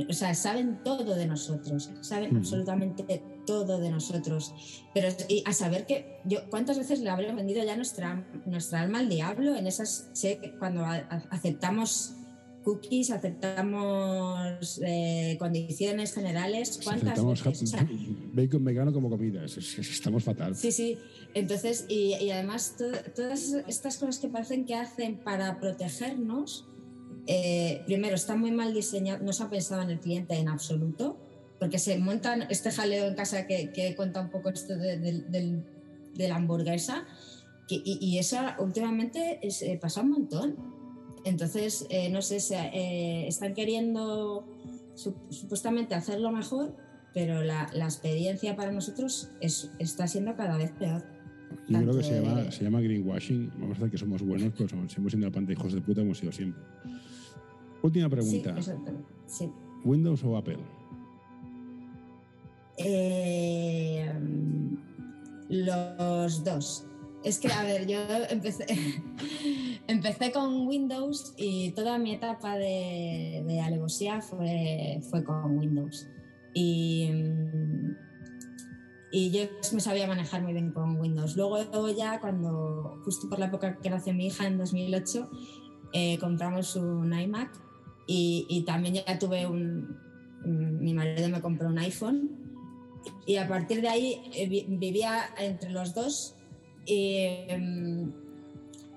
O sea, saben todo de nosotros, saben Mm. absolutamente todo de nosotros. Pero y a saber que yo cuántas veces le habré vendido ya nuestra, nuestra alma al diablo en esas que cuando a- a- aceptamos cookies, aceptamos eh, condiciones generales, cuántas Aceptamos veces. O sea, bacon vegano como comida. Es- es- es- estamos fatal. Sí, sí. Entonces, y, y además to- todas estas cosas que parecen que hacen para protegernos, eh, primero, están muy mal diseñadas, no se ha pensado en el cliente en absoluto, porque se montan este jaleo en casa que, que cuenta un poco esto de, del- del- de la hamburguesa, que- y, y eso últimamente es, eh, pasa un montón. Entonces, eh, no sé, se, eh, están queriendo su- supuestamente hacerlo mejor, pero la, la experiencia para nosotros es, está siendo cada vez peor. Yo creo que se llama, de- se llama greenwashing. Vamos a hacer que somos buenos, pero somos, seguimos siendo la panta hijos de puta, hemos sido siempre. Última pregunta. Sí. ¿Windows o Apple? Eh, los dos. Es que, a ver, yo empecé, empecé con Windows y toda mi etapa de, de alevosía fue, fue con Windows. Y, mm, y yo me sabía manejar muy bien con Windows. Luego ya cuando, justo por la época que nació mi hija en 2008, eh, compramos un iMac y, y también ya tuve un, un- mi marido me compró un iPhone y a partir de ahí eh, vi- vivía entre los dos y, mm,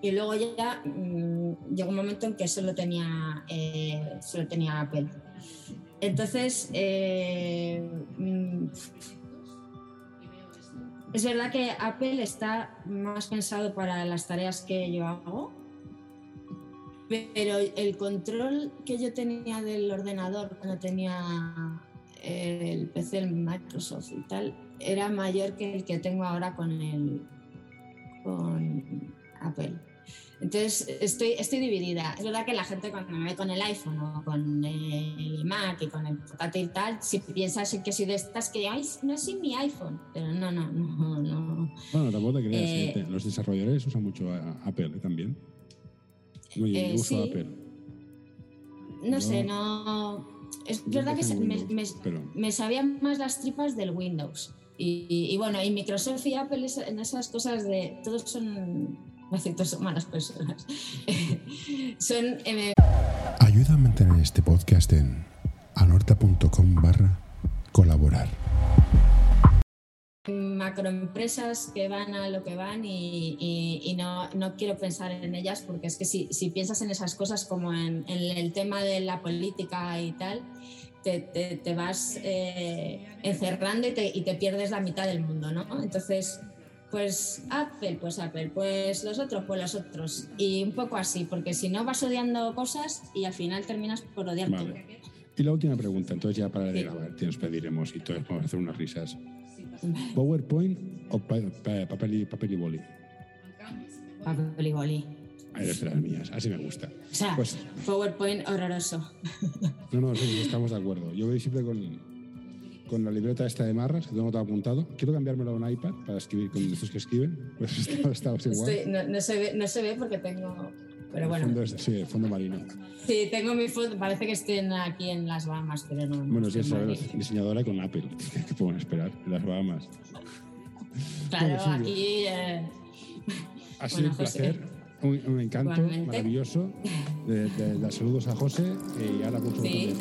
y luego ya mm, llegó un momento en que solo tenía, eh, solo tenía Apple. Entonces, eh, mm, es verdad que Apple está más pensado para las tareas que yo hago, pero el control que yo tenía del ordenador cuando tenía el PC del Microsoft y tal era mayor que el que tengo ahora con el con Apple. Entonces estoy, estoy dividida. Es verdad que la gente cuando me ve con el iPhone o con el Mac y con el portátil y tal, si piensas que soy de estas que Ay, no es mi iPhone, pero no, no, no, no. Bueno, tampoco te creas, eh, los desarrolladores usan mucho Apple también. Muy eh, uso Apple. No sé, no. Es verdad que me, me, sabían más las tripas del Windows. Y, bueno, y Microsoft y Apple en esas cosas de. Todos son son malas personas. son. Eh, Ayuda a mantener este podcast en anorta.com barra colaborar macroempresas que van a lo que van y, no, no, quiero pensar en ellas porque es que si, si piensas en esas cosas como en, el tema de la política y tal, te, te, vas eh, encerrando y te, y te, pierdes la mitad del mundo, ¿no? Entonces, pues Apple, pues Apple, pues los otros, pues los otros. Y un poco así, porque si no vas odiando cosas y al final terminas por odiar todo. Y la última pregunta, entonces ya para de grabar, te nos pediremos y todos vamos a hacer unas risas. ¿PowerPoint o papel y, papel y boli? Papel y boli. Eres de las mías, así me gusta. O sea, pues, PowerPoint horroroso. No, no, sí, estamos de acuerdo. Yo voy siempre con, con la libreta esta de marras, que tengo todo apuntado. Quiero cambiármelo a un iPad para escribir con estos que escriben. Pues igual. no, se ve, no se ve porque tengo pero bueno. Fondo, sí, el fondo marino. Sí, tengo mi foto, parece que estoy aquí en las Bahamas, pero no. Bueno, sí, es diseñadora con Apple. ¿Qué podemos esperar en las Bahamas? Claro, aquí. Eh... Ha sido un placer, un, encanto maravilloso. De, de, saludos a José y ahora mucho sí.